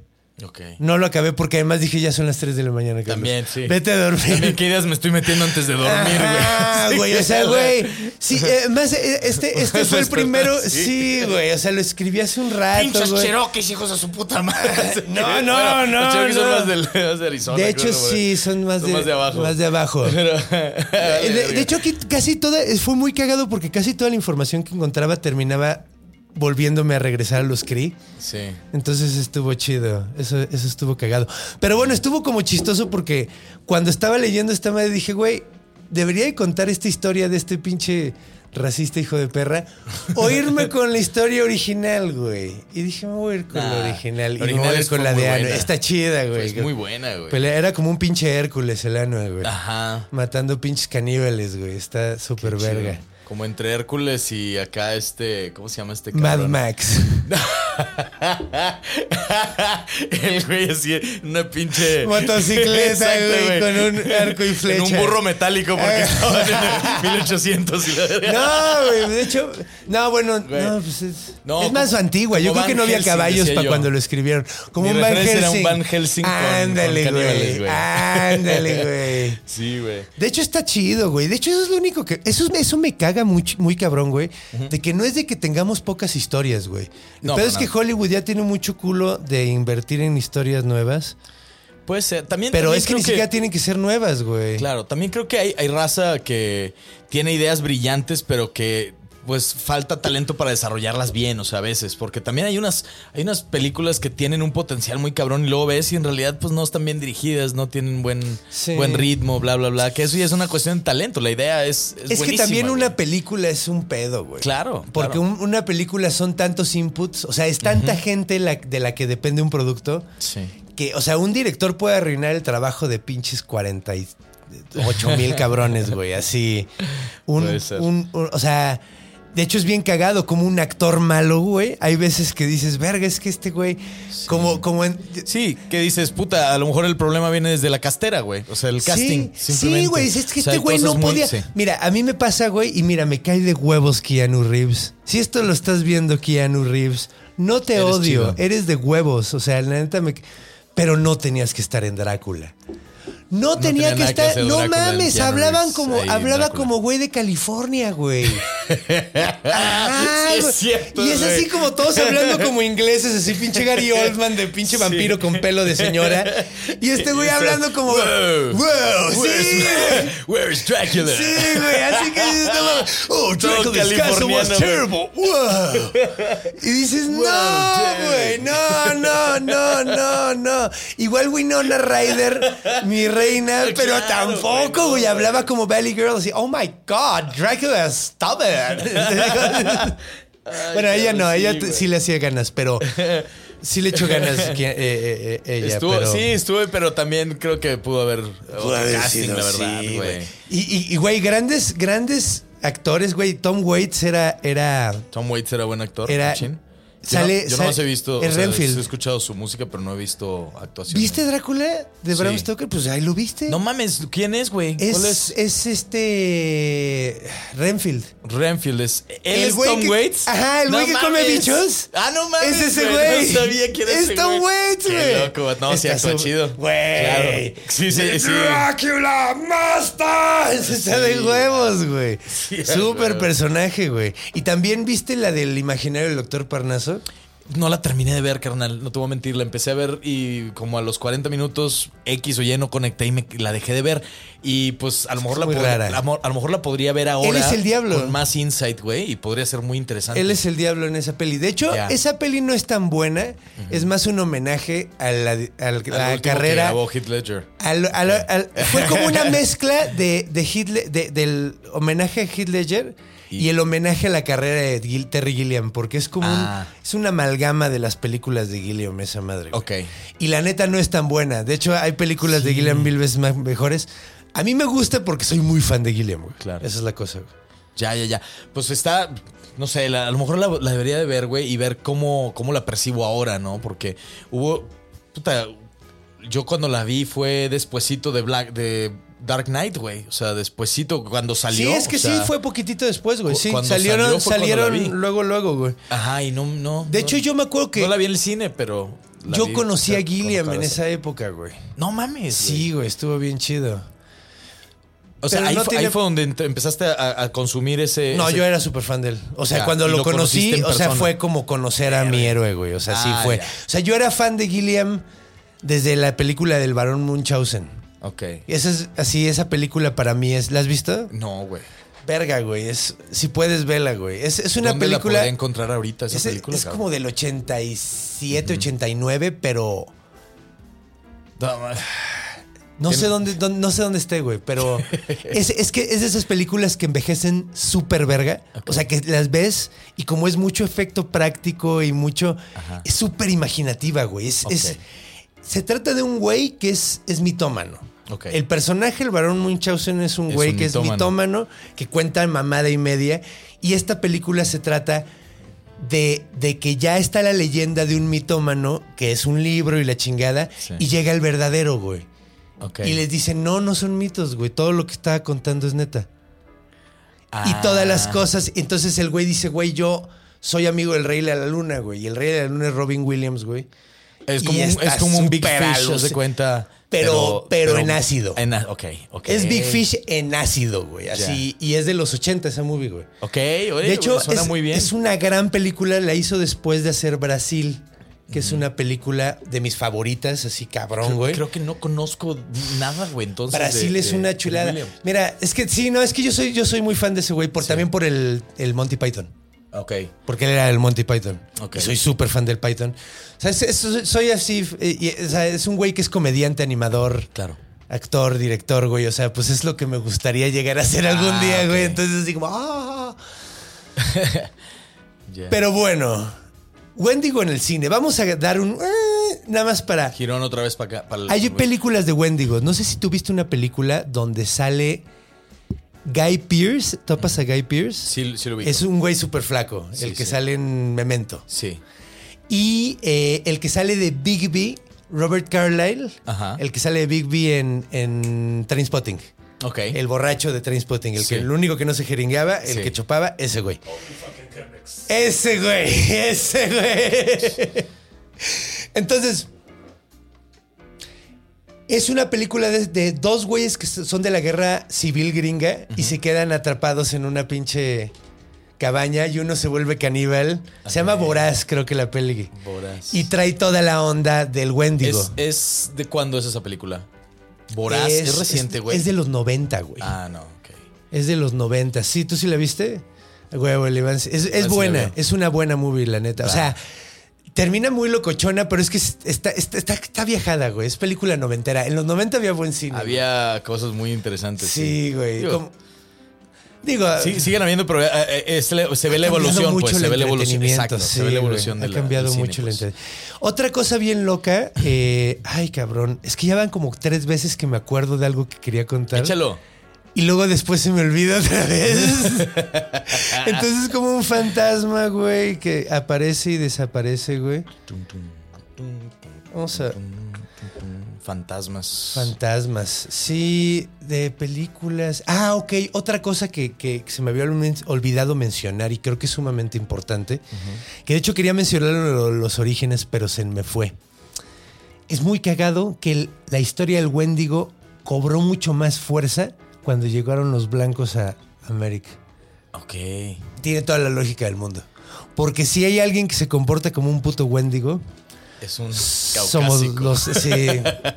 No lo acabé porque además dije ya son las 3 de la mañana. Carlos. También, sí. Vete a dormir. También, ¿qué ideas me estoy metiendo antes de dormir, güey? Ah, Sí, güey, o sea, güey. Sí, eh, más, eh, este, este fue el primero. sí. Güey. O sea, lo escribí hace un rato. Pinches güey. cherokees, hijos de su puta madre. No, no, Bueno, no, Los cherokees son no. más, del, más de Arizona. De hecho, creo, sí, son más de, más de abajo. Más de abajo. Pero- Eh, de, de hecho, aquí casi toda. Fue muy cagado porque casi toda la información que encontraba terminaba volviéndome a regresar a los CRI. Sí. Entonces estuvo chido. Eso, eso estuvo cagado. Pero bueno, estuvo como chistoso porque cuando estaba leyendo esta madre dije, güey, debería de contar esta historia de este pinche racista hijo de perra o irme con la historia original, güey. Y dije, me voy a ir con la original. la y voy a original ir es- con la de Ano. Está chida, güey. Es muy buena, güey. Pelea- era como un pinche Hércules el ano, güey. Ajá. Matando pinches caníbales, güey. Está súper Chido. Como entre Hércules y acá este. ¿Cómo se llama este Mad cabrón? Max. El güey así, una pinche. Motocicleta, güey, con un arco y En flecha. un burro metálico porque Eh. estaban en el 1800 y la. No, güey, de hecho, no, bueno, no, pues es, No, es más antigua. Yo creo que no había Helsing, caballos para cuando lo escribieron. Como Mi un Van referencia era Helsing. un Van Helsing Ándale, güey. Ándale, güey. Sí, güey. De hecho, está chido, güey. De hecho, eso es lo único que. Eso, eso me caga muy, muy cabrón, güey. De que no es de que tengamos pocas historias, güey. No, para es que. Hollywood ya tiene mucho culo de invertir en historias nuevas. Puede ser. También, Pero también es que ni siquiera tienen que ser nuevas, güey. Claro, también creo que hay, hay raza que tiene ideas brillantes, pero que pues falta talento para desarrollarlas bien, o sea, a veces, porque también hay unas, hay unas películas que tienen un potencial muy cabrón y luego ves y en realidad pues no están bien dirigidas, no tienen buen, Sí. buen ritmo, bla, bla, bla, que eso ya es una cuestión de talento, la idea es... Es, Es que también güey. una película es un pedo, güey. Claro, Porque claro. un- una película son tantos inputs, o sea, es tanta gente la- de la que depende un producto, Sí. que, o sea, un director puede arruinar el trabajo de pinches 48 mil cabrones, güey, así. Un- un- o sea, de hecho es bien cagado como un actor malo, güey. Hay veces que dices, verga, es que este güey, como, como en... Sí, que dices, puta, a lo mejor el problema viene desde la castera, güey. O sea, el casting. Sí, simplemente. sí, güey. Es que O sea, este güey no muy- podía. sí. Mira, a mí me pasa, güey, y mira, me cae de huevos Keanu Reeves. Si esto lo estás viendo, Keanu Reeves, no te Eres odio. chido. Eres de huevos. O sea, la neta me. Pero no tenías que estar en Drácula. No, tenía, tenía que estar. no mames, hablaban como, hablaba Drácula. como güey de California, güey. Sí, es güey. cierto, Y es güey. así como todos hablando como ingleses, así pinche Gary Oldman de pinche vampiro con pelo de señora. Y este güey hablando como. "Wow, Wow, sí, güey. Where is Dracula? Sí, güey, así que dices, no oh, Dracula's castle was terrible. Wow. Y dices, no, güey, no, no, no, no, no. Igual Winona Ryder, mi reina, pero Claro, tampoco, güey, hablaba como Valley Girl, así, oh my God, Dracula, stop it. bueno, ella no, cabrón, ella sí, sí le hacía ganas, pero sí le echó ganas que- eh, eh, eh, ella. Estuvo, pero... Sí, estuve, pero también creo que pudo haber Pudo haber casting, sido, la verdad, sí, güey. Y, güey, grandes, grandes actores, güey. Tom Waits era, era, Tom Waits era buen actor. Era-. Yo sale- no, yo no más sale- he visto, sea, Renfield. he escuchado su música, pero no he visto actuación. ¿Viste Drácula de Bram Sí. Stoker? Pues ahí lo viste. No mames, ¿quién es, güey? ¿Cuál es, es? es este Renfield. Renfield es. ¿Él es Tom que- Waits? Ajá, el No güey que come bichos. Ah, no mames. Es ese güey. No sabía quién era Es ese Tom. Waits, güey. loco. No, sí, actúa chido. Güey. Claro. Sí, sí, sí. Drácula Master. Está de huevos, güey. Súper personaje, güey. Y también viste la del imaginario del doctor Parnaso. No la terminé de ver, carnal. No te voy a mentir. La empecé a ver y como a los 40 minutos X o Y no conecté y me, la dejé de ver. Y pues a lo mejor la podría- a lo- a mejor la podría ver ahora. Él es el diablo. Con más insight, güey. Y podría ser muy interesante. Él es el diablo en esa peli. De hecho, esa peli no es tan buena. Es más un homenaje a la, al- Al la que carrera. grabó Heath Ledger. al- al- al- fue como una mezcla de, de de- del homenaje a Heath Ledger y, Y- el homenaje a la carrera de Gil- Terry Gilliam, porque es como Ah. un, es una amalgama de las películas de Gilliam, esa madre. güey. Ok. Y la neta no es tan buena. De hecho, hay películas de Gilliam mil veces más mejores. A mí me gusta porque soy muy fan de Gilliam, güey. Claro. Esa es la cosa, güey. Ya, ya, ya. Pues está, no sé, la- a lo mejor la, la debería de ver, güey, y ver cómo, cómo la percibo ahora, ¿no? Porque hubo, puta, yo cuando la vi fue despuesito de Black, de Dark Knight, güey. O sea, despuesito cuando salió. Sí, es que o sea, sí, fue poquitito después, güey. Sí, salieron, salió salieron luego, luego, güey. Ajá, y no, no. De no- hecho, yo me acuerdo que. No la vi en el cine, pero Yo vi, conocí o a Gilliam en esa época, güey. No mames. Sí, güey, estuvo bien chido. O sea, ahí, no fue, tiene- ahí fue donde empezaste a, a consumir ese. No, ese- yo era súper fan de él. O sea, Ya, cuando lo, conocí, o sea, fue como conocer a mi héroe, güey. O sea, sí Ah, fue. ya. O sea, yo era fan de Gilliam desde la película del Barón Munchausen. Ok. Esa es así, esa película para mí es. ¿La has visto? No, güey. Verga, güey. Es, si puedes verla, güey. Es, es una ¿Dónde la película. podría encontrar ahorita esa es, película? es cabrón? como del 87, 89, pero No, no ¿Qué- sé dónde, dónde- no sé dónde esté, güey. Pero es, es que es de esas películas que envejecen súper verga. O sea, que las ves y como es mucho efecto práctico y mucho. Es súper imaginativa, güey. Es, es- Ok. se trata de un güey que es, es mitómano. El personaje, el varón Munchausen, es un Es güey un que mitómano. es mitómano, que cuenta mamada y media. Y esta película se trata de, de que ya está la leyenda de un mitómano, que es un libro y la chingada, Sí. y llega el verdadero, güey. Y les dicen, no, no son mitos, güey. Todo lo que estaba contando es neta. Ah. Y todas las cosas. Entonces el güey dice, güey, yo soy amigo del Rey de la Luna, güey. Y el Rey de la Luna es Robin Williams, güey. Es Y como, un, es como un Big Fish, de cuenta. Pero- pero en ácido. En, ok, ok. Es Big Fish en ácido, güey. Así. Y es de los 80 esa movie, güey. Ok, oye, de hecho, suena es, muy bien. es una gran película. La hizo después de hacer Brasil, que es una película de mis favoritas, así cabrón, güey. creo que no conozco nada, güey. Entonces. Brasil de- es de- una chulada. Mira, es que sí, no, es que yo soy, yo soy muy fan de ese güey, por, también por el, el Monty Python. Ok. Porque él era el Monty Python. Ok. Y soy súper fan del Python. O sea, es- es- soy así. eh, y- o sea, es un güey que es comediante, animador. Claro. Actor, director, güey. O sea, pues es lo que me gustaría llegar a hacer algún Ah, día, güey. Entonces, así como. ¡ah! Pero bueno, Wendigo en el cine. Vamos a dar un. eh, nada más para. Girón otra vez para acá. para el- Hay películas de Wendigo. No sé si tú viste una película donde sale Guy Pierce. ¿Topas a Guy Pierce? Sí, sí lo vi. Es un güey súper flaco, Sí, el que sí. sale en Memento. Sí. Y eh, el que sale de Bigby, Robert Carlyle, Ajá. el que sale de Bigby en, en Trainspotting. Ok. El borracho de Trainspotting, el, que, el único que no se jeringueaba, el que chupaba, ese güey. Ese güey, ese güey. Entonces, es una película de, de dos güeyes que son de la guerra civil gringa y se quedan atrapados en una pinche cabaña y uno se vuelve caníbal. Se llama Voraz, creo que la peli. Voraz. Y trae toda la onda del Wendigo. ¿Es, es de cuándo es esa película? Voraz. Es, reciente, güey. Es de los 90, güey. Ah, no, ok. Es de los 90. Sí, ¿tú sí la viste? El Iván. Es, es buena. Es una buena movie, la neta. O sea, termina muy locochona, pero es que está, está, está, está viajada, güey. Es película noventera. En los 90 había buen cine. Había cosas muy interesantes. Sí, güey. Digo, Como- Digo, sí, siguen habiendo, pero eh, eh, se ve la ha evolución, mucho pues. Se ve la evolución. Exacto. sí, se ve la güey. evolución de Ha la- cambiado del cine, mucho el pues. Otra cosa bien loca. eh, ay, cabrón. Es que ya van como tres veces que me acuerdo de algo que quería contar. Échalo. Y luego después se me olvida otra vez. Entonces es como un fantasma, güey, que aparece y desaparece, güey. Vamos a... Fantasmas. Fantasmas. Sí, de películas. Ah, ok. Otra cosa que, que se me había olvidado mencionar y creo que es sumamente importante, que de hecho quería mencionar lo- los orígenes, pero se me fue. Es muy cagado que el- la historia del Wendigo cobró mucho más fuerza cuando llegaron los blancos a América. Ok. Tiene toda la lógica del mundo. Porque si hay alguien que se comporta como un puto Wendigo, Es un somos caucásico. los. Sí,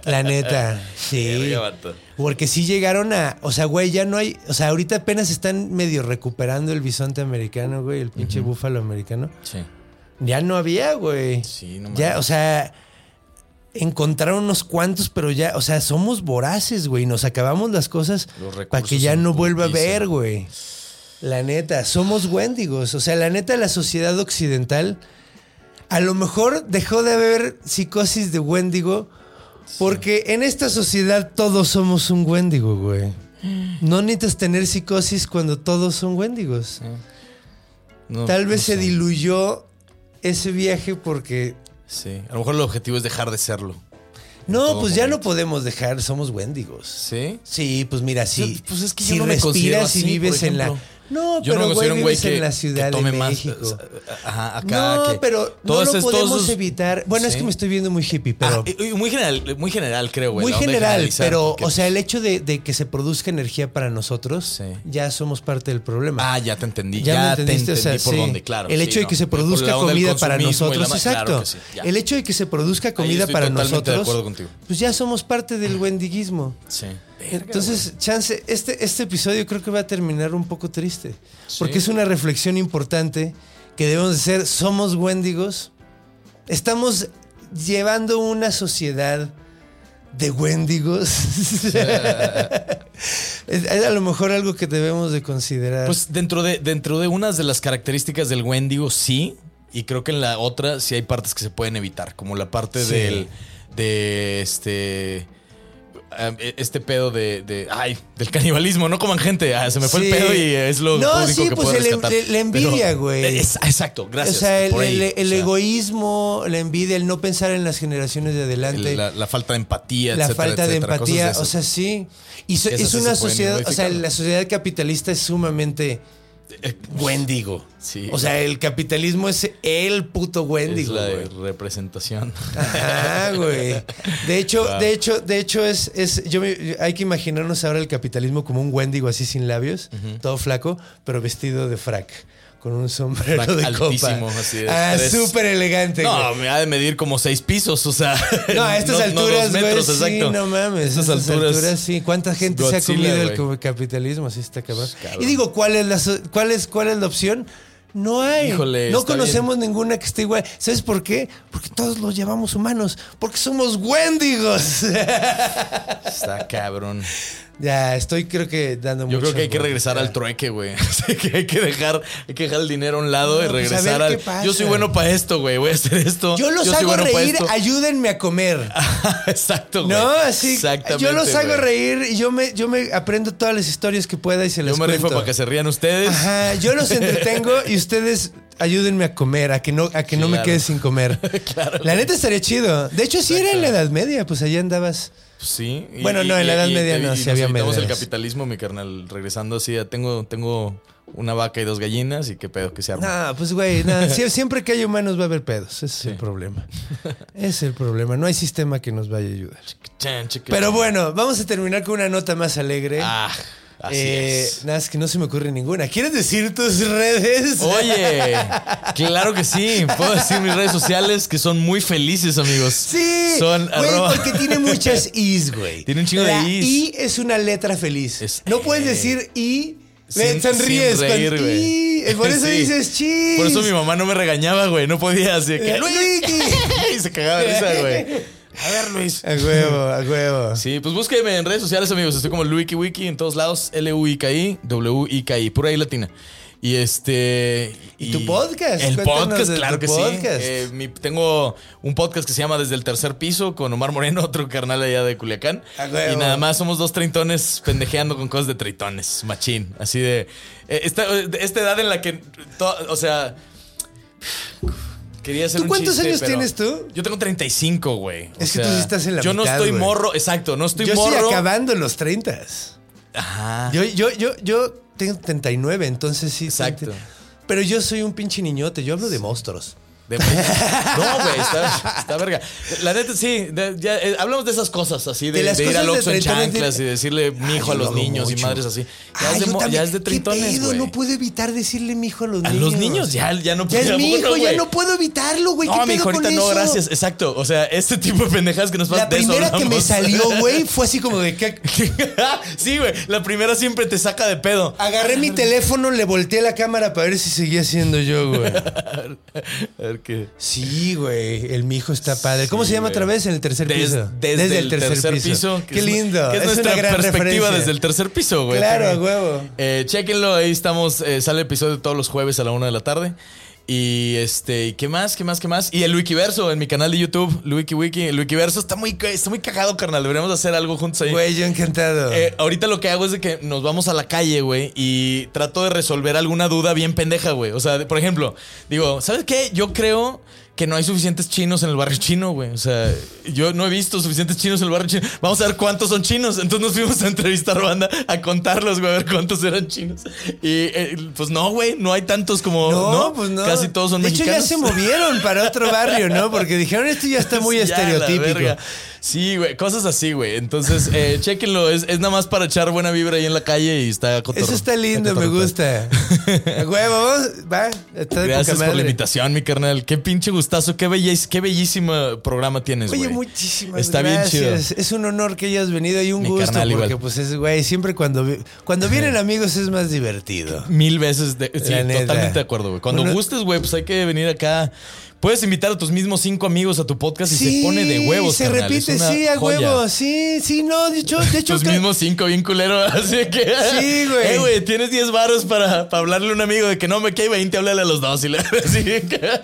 la neta. Sí. Porque sí llegaron a. O sea, güey, ya no hay. O sea, ahorita apenas están medio recuperando el bisonte americano, güey, el pinche búfalo americano. Sí. Ya no había, güey. Sí, no Ya, mames. o sea. Encontraron unos cuantos, pero ya, o sea, somos voraces, güey. Nos acabamos las cosas para que ya no vuelva a ver, güey. La neta, somos wendigos. O sea, la neta, la sociedad occidental a lo mejor dejó de haber psicosis de Wendigo porque en esta sociedad todos somos un Wendigo, güey. No necesitas tener psicosis cuando todos son Wendigos. No, Tal vez no se diluyó ese viaje porque... Sí. A lo mejor el objetivo es dejar de serlo. No, pues ya no podemos dejar, somos Wendigos. ¿Sí? Sí, pues mira, si, Pues es que yo si no respiras y así, vives en la... No, Yo pero, no me considero un güey que, en la Ciudad que tome de más. México. Ajá, acá. no, que pero no lo podemos esos- evitar. Bueno, es que me estoy viendo muy hippie, pero... Ah, muy general, muy general, creo, güey. muy general, pero, porque- o sea, el hecho de, de que se produzca energía para nosotros, Sí. ya somos parte del problema. Ah, ya te entendí. Ya Ya, me te entendiste, entendí o sea, por sí. dónde, claro. El hecho de que se produzca comida para nosotros, exacto. el hecho de que se produzca comida para nosotros, pues ya somos parte del wendiguismo. Sí. Entonces, chance, este, este episodio creo que va a terminar un poco triste. Sí. Porque es una reflexión importante que debemos de ser. Somos wendigos. Estamos llevando una sociedad de wendigos. es, es a lo mejor algo que debemos de considerar. Pues dentro de, dentro de unas de las características del Wendigo, sí. Y creo que en la otra sí hay partes que se pueden evitar. Como la parte Sí. del. de este. Eh, Este pedo de, de- Ay, del canibalismo. No coman gente. Ah, se me fue Sí. el pedo y es lo No, único sí, que pues puedo el- rescatar. el- la envidia, güey. Exacto, gracias. o sea, el, por ahí, el- el o sea, egoísmo, la envidia, el no pensar en las generaciones de adelante. el- la, la falta de empatía, la etcétera, falta de etcétera, empatía, o sea, sí. Y so- es una sociedad, o sea, la sociedad capitalista es sumamente Wendigo. Sí. O sea, el capitalismo es el puto es Wendigo, la güey. representación. Ajá, güey. De hecho, Wow. de hecho, de hecho es, es yo me- hay que imaginarnos ahora el capitalismo como un Wendigo así sin labios, todo flaco, pero vestido de frac, con un sombrero de altísimo, copa. así de ah, súper elegante. No, güey. me ha de medir como seis pisos, o sea. No, a estas no alturas, dos metros, güey, sí, exacto. no mames. A Estas estas alturas, sí. ¿Cuánta gente se ha comido el güey. co- capitalismo? Así está cabrón. Cabrón. Y digo, ¿cuál es la, cuál es, cuál es la opción? No hay. Híjole, no conocemos ninguna que esté igual. ¿Sabes por qué? Porque todos los llamamos humanos. Porque somos wendigos. Está cabrón. ya, estoy creo que dando Yo mucho creo que hay que regresar al trueque, güey. Que hay que dejar, hay que dejar el dinero a un lado No, y pues, a regresar ver al. qué pasa. Yo soy bueno para esto, güey. Voy a hacer esto. Yo los hago bueno reír, ayúdenme a comer. Exacto, güey. No, así. Exactamente. Yo los hago reír y yo me, yo me aprendo todas las historias que pueda y se las Yo me rifo para que se rían ustedes. Ajá, yo los entretengo y ustedes ayúdenme a comer, a que no, a que no me quede sin comer. Claro. La neta estaría chido. De hecho, sí era en la Edad Media, pues allá andabas. Sí. y- Bueno, no, en la Edad Media no, nos había evitamos el capitalismo, mi carnal. Regresando así, tengo, tengo una vaca y dos gallinas y qué pedo que se arma. No, pues güey, sie- siempre que hay humanos va a haber pedos. Ese es el problema. Es el problema. No hay sistema que nos vaya a ayudar. Pero bueno, vamos a terminar con una nota más alegre. Ah, así Eh, es. Nada, es que no se me ocurre ninguna. ¿Quieres decir tus redes? Oye, claro que sí. Puedo decir mis redes sociales que son muy felices, amigos. Sí, Son güey, arroba- porque tiene muchas is, güey. Tiene un chingo de is. I es una letra feliz. Es- no puedes eh. decir I, Sin- sonríes sin reír, con. I. Eh, Por eso Sí. dices chis. Por eso mi mamá no me regañaba, güey. No podía así que Eh. Luigi. y se cagaba de risa, güey. A ver, Luis. A huevo, a huevo. Sí, pues búsqueme en redes sociales, amigos. Estoy como Luiki Wiki en todos lados. L-U-I-K-I, W-I-K-I. Pura I latina. Y este. ¿Y tu podcast? El Cuéntanos podcast, de claro tu que podcast. sí. Eh, mi- tengo un podcast que se llama Desde el Tercer Piso con Omar Moreno, otro carnal allá de Culiacán. A huevo. Y nada más somos dos treintones pendejeando con cosas de treintones. Machín. Así de. eh, esta, de esta edad en la que. to- o sea. Quería hacer ¿Tú un cuántos chiste, años pero- tienes tú? Yo tengo 35, güey. O Es que tú sí estás en la Yo no mitad, estoy güey. morro, exacto, no estoy yo morro. estoy acabando en los 30. Ajá. Yo, yo, yo, yo tengo 39, entonces sí. Exacto. Pero yo soy un pinche niñote. Yo hablo de monstruos. De- no, güey, está, está verga. La neta, sí, de- ya, eh, hablamos de esas cosas, así de, De ir al Oxxo en chanclas y decirle mijo a Ay, los lo hago niños y mucho. madres así. Ya, Ah, es, de, ya es de ¿Qué pedo? güey. No puedo evitar decirle mi hijo a los A niños. los niños ya, ya no Ya es ¿a mi hijo, ya no puedo evitarlo, güey. ¿Qué No, mi pedo hijo, ahorita con no, eso? gracias. Exacto. O sea, este tipo de pendejadas que nos pasan La de eso primera que me salió, güey, fue así como de que sí, güey. La primera siempre te saca de pedo. agarré mi teléfono, le volteé la cámara para ver si seguía siendo yo, güey. A ver qué. Sí, güey. El mi hijo está padre. ¿Cómo Sí, se llama güey. otra vez? En el tercer Des- piso. desde, el tercer, piso. Qué es- lindo. Que es, nuestra una gran perspectiva referencia. desde el tercer piso, güey. Claro, huevo. Eh, chéquenlo, ahí estamos. eh, sale el episodio todos los jueves a la una de la tarde. Y este, ¿y ¿qué más? ¿Qué más? ¿Qué más? Y el Wikiverso en mi canal de YouTube, Wiki Wiki. El Wikiverso está muy, está muy cagado, carnal. Deberíamos hacer algo juntos ahí. Güey, yo encantado. Eh, ahorita lo que hago es de que nos vamos a la calle, güey, y trato de resolver alguna duda bien pendeja, güey. O sea, por ejemplo, digo, ¿sabes qué? Yo creo que no hay suficientes chinos en el barrio chino, güey. O sea, yo no he visto suficientes chinos en el barrio chino. Vamos a ver cuántos son chinos. Entonces nos fuimos a entrevistar banda a contarlos, güey, a ver cuántos eran chinos. Y eh, pues no, güey, no hay tantos como. No, pues no. Casi todos son de mexicanos. hecho, ya se movieron para otro barrio, ¿no? Porque dijeron esto ya está muy Ya, estereotípico. Sí, güey, cosas así, güey. Entonces, eh, chéquenlo. Es, es nada más para echar buena vibra ahí en la calle y está cotorro. Eso está lindo, me gusta. Huevo, va. Está de Gracias poca por la invitación, mi carnal. Qué pinche gustazo, qué, bellísimo, qué bellísimo programa tienes, güey. Oye, muchísimas Está gracias. bien chido. Es un honor que hayas venido y un Mi gusto carnal, porque igual. pues es güey, siempre cuando cuando vienen amigos es más divertido. Mil veces. De, sí, neta. totalmente de acuerdo, güey. Cuando Uno- gustes, güey, pues hay que venir acá. Puedes invitar a tus mismos cinco amigos a tu podcast y se pone de huevos, se carnal. repite, sí, a joya. huevo, sí, sí, no, de hecho, de hecho Tus mismos cinco, bien culero. Así que. Sí, güey. Eh, güey, tienes 10 varos para, para hablarle a un amigo de que no me cae 20, háblale a los dos. Y le así que-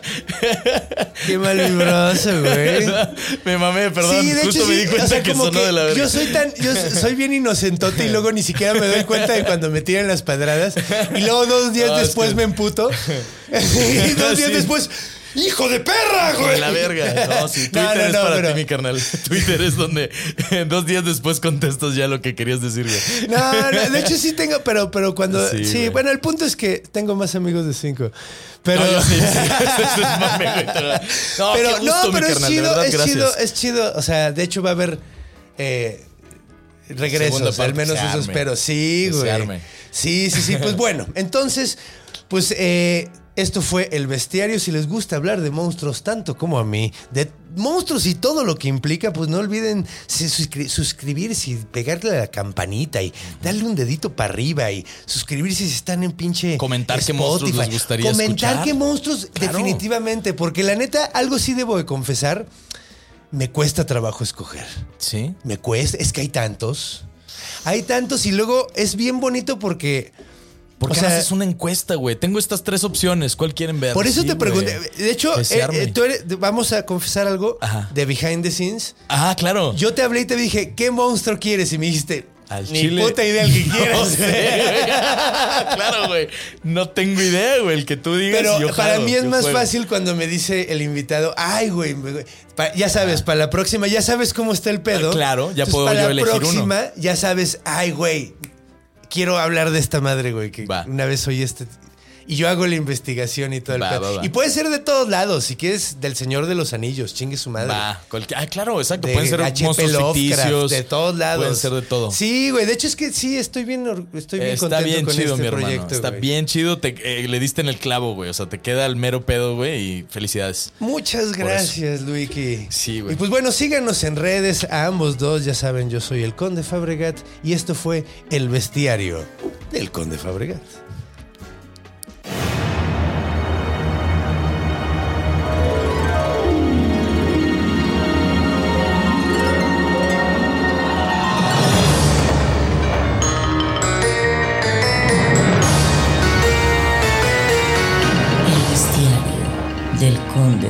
qué mal vibroso, güey. me mamé, perdón. sí, de Justo hecho, me di o cuenta sea, que sonó que de la verga. yo soy tan, yo soy bien inocentote y luego ni siquiera me doy cuenta de cuando me tiran las pedradas y luego dos días No, es después que- me emputo y dos días Sí. después, hijo de perra, güey. De la verga. No, sí, Twitter No, no, es para pero- ti, mi carnal. Twitter es donde dos días después contestas ya lo que querías decir, güey. No, no, de hecho sí tengo, pero, pero cuando. Sí, bueno, el punto es que tengo más amigos de cinco. Pero. No, sí, sí. No, pero, qué gusto, no, mi pero es carnal. chido, verdad, es gracias. chido, es chido. O sea, de hecho va a haber eh, regresos, al menos eso espero. Sí, güey. Sí, sí, sí. Pues bueno, entonces, pues eh, esto fue el bestiario. Si les gusta hablar de monstruos tanto como a mí, de monstruos y todo lo que implica, pues no olviden suscri- suscribirse y pegarle a la campanita y darle un dedito para arriba y suscribirse si están en pinche Comentar qué monstruos les gustaría Comentar escuchar. qué monstruos, Claro. definitivamente, porque la neta, algo sí debo de confesar, me cuesta trabajo escoger. Sí. Me cuesta, es que hay tantos. Hay tantos y luego es bien bonito porque... ¿Por o sea, no haces una encuesta, güey? Tengo estas tres opciones. ¿Cuál quieren ver? Por eso Sí, te pregunté. De hecho, eh, eh, tú eres- vamos a confesar algo Ajá. de behind the scenes. Ah, claro. Yo te hablé y te dije, ¿qué monstruo quieres? Y me dijiste, Al ni chile. puta idea el que No quieras. sé, güey. claro, güey. No tengo idea, güey. El que tú digas. Pero yo para jalo, mí es más juego. fácil cuando me dice el invitado, ay, güey, ya sabes, para la próxima, ya sabes cómo está el pedo. Ah, claro, ya puedo para yo la elegir uno. próxima, ya sabes, ay, güey, quiero hablar de esta madre, güey, que Va. una vez oí este... Y yo hago la investigación y todo el Va, pedo. va, va. Y puede ser de todos lados, si quieres del Señor de los Anillos, chingue su madre. Va. cualquier- Ah, claro, exacto. De Pueden ser monstruos Lovecraft, ficticios. de todos lados. Pueden ser de todo. Sí, güey. De hecho, es que sí, estoy bien, estoy bien Está contento bien con chido, este mi hermano. proyecto. Está güey. bien chido. Te, eh, le diste en el clavo, güey. O sea, te queda el mero pedo, güey. Y felicidades. Muchas gracias, Luiki. Sí, güey. Y pues bueno, síganos en redes a ambos dos. Ya saben, yo soy el Conde Fabregat y esto fue El Bestiario del Conde Fabregat.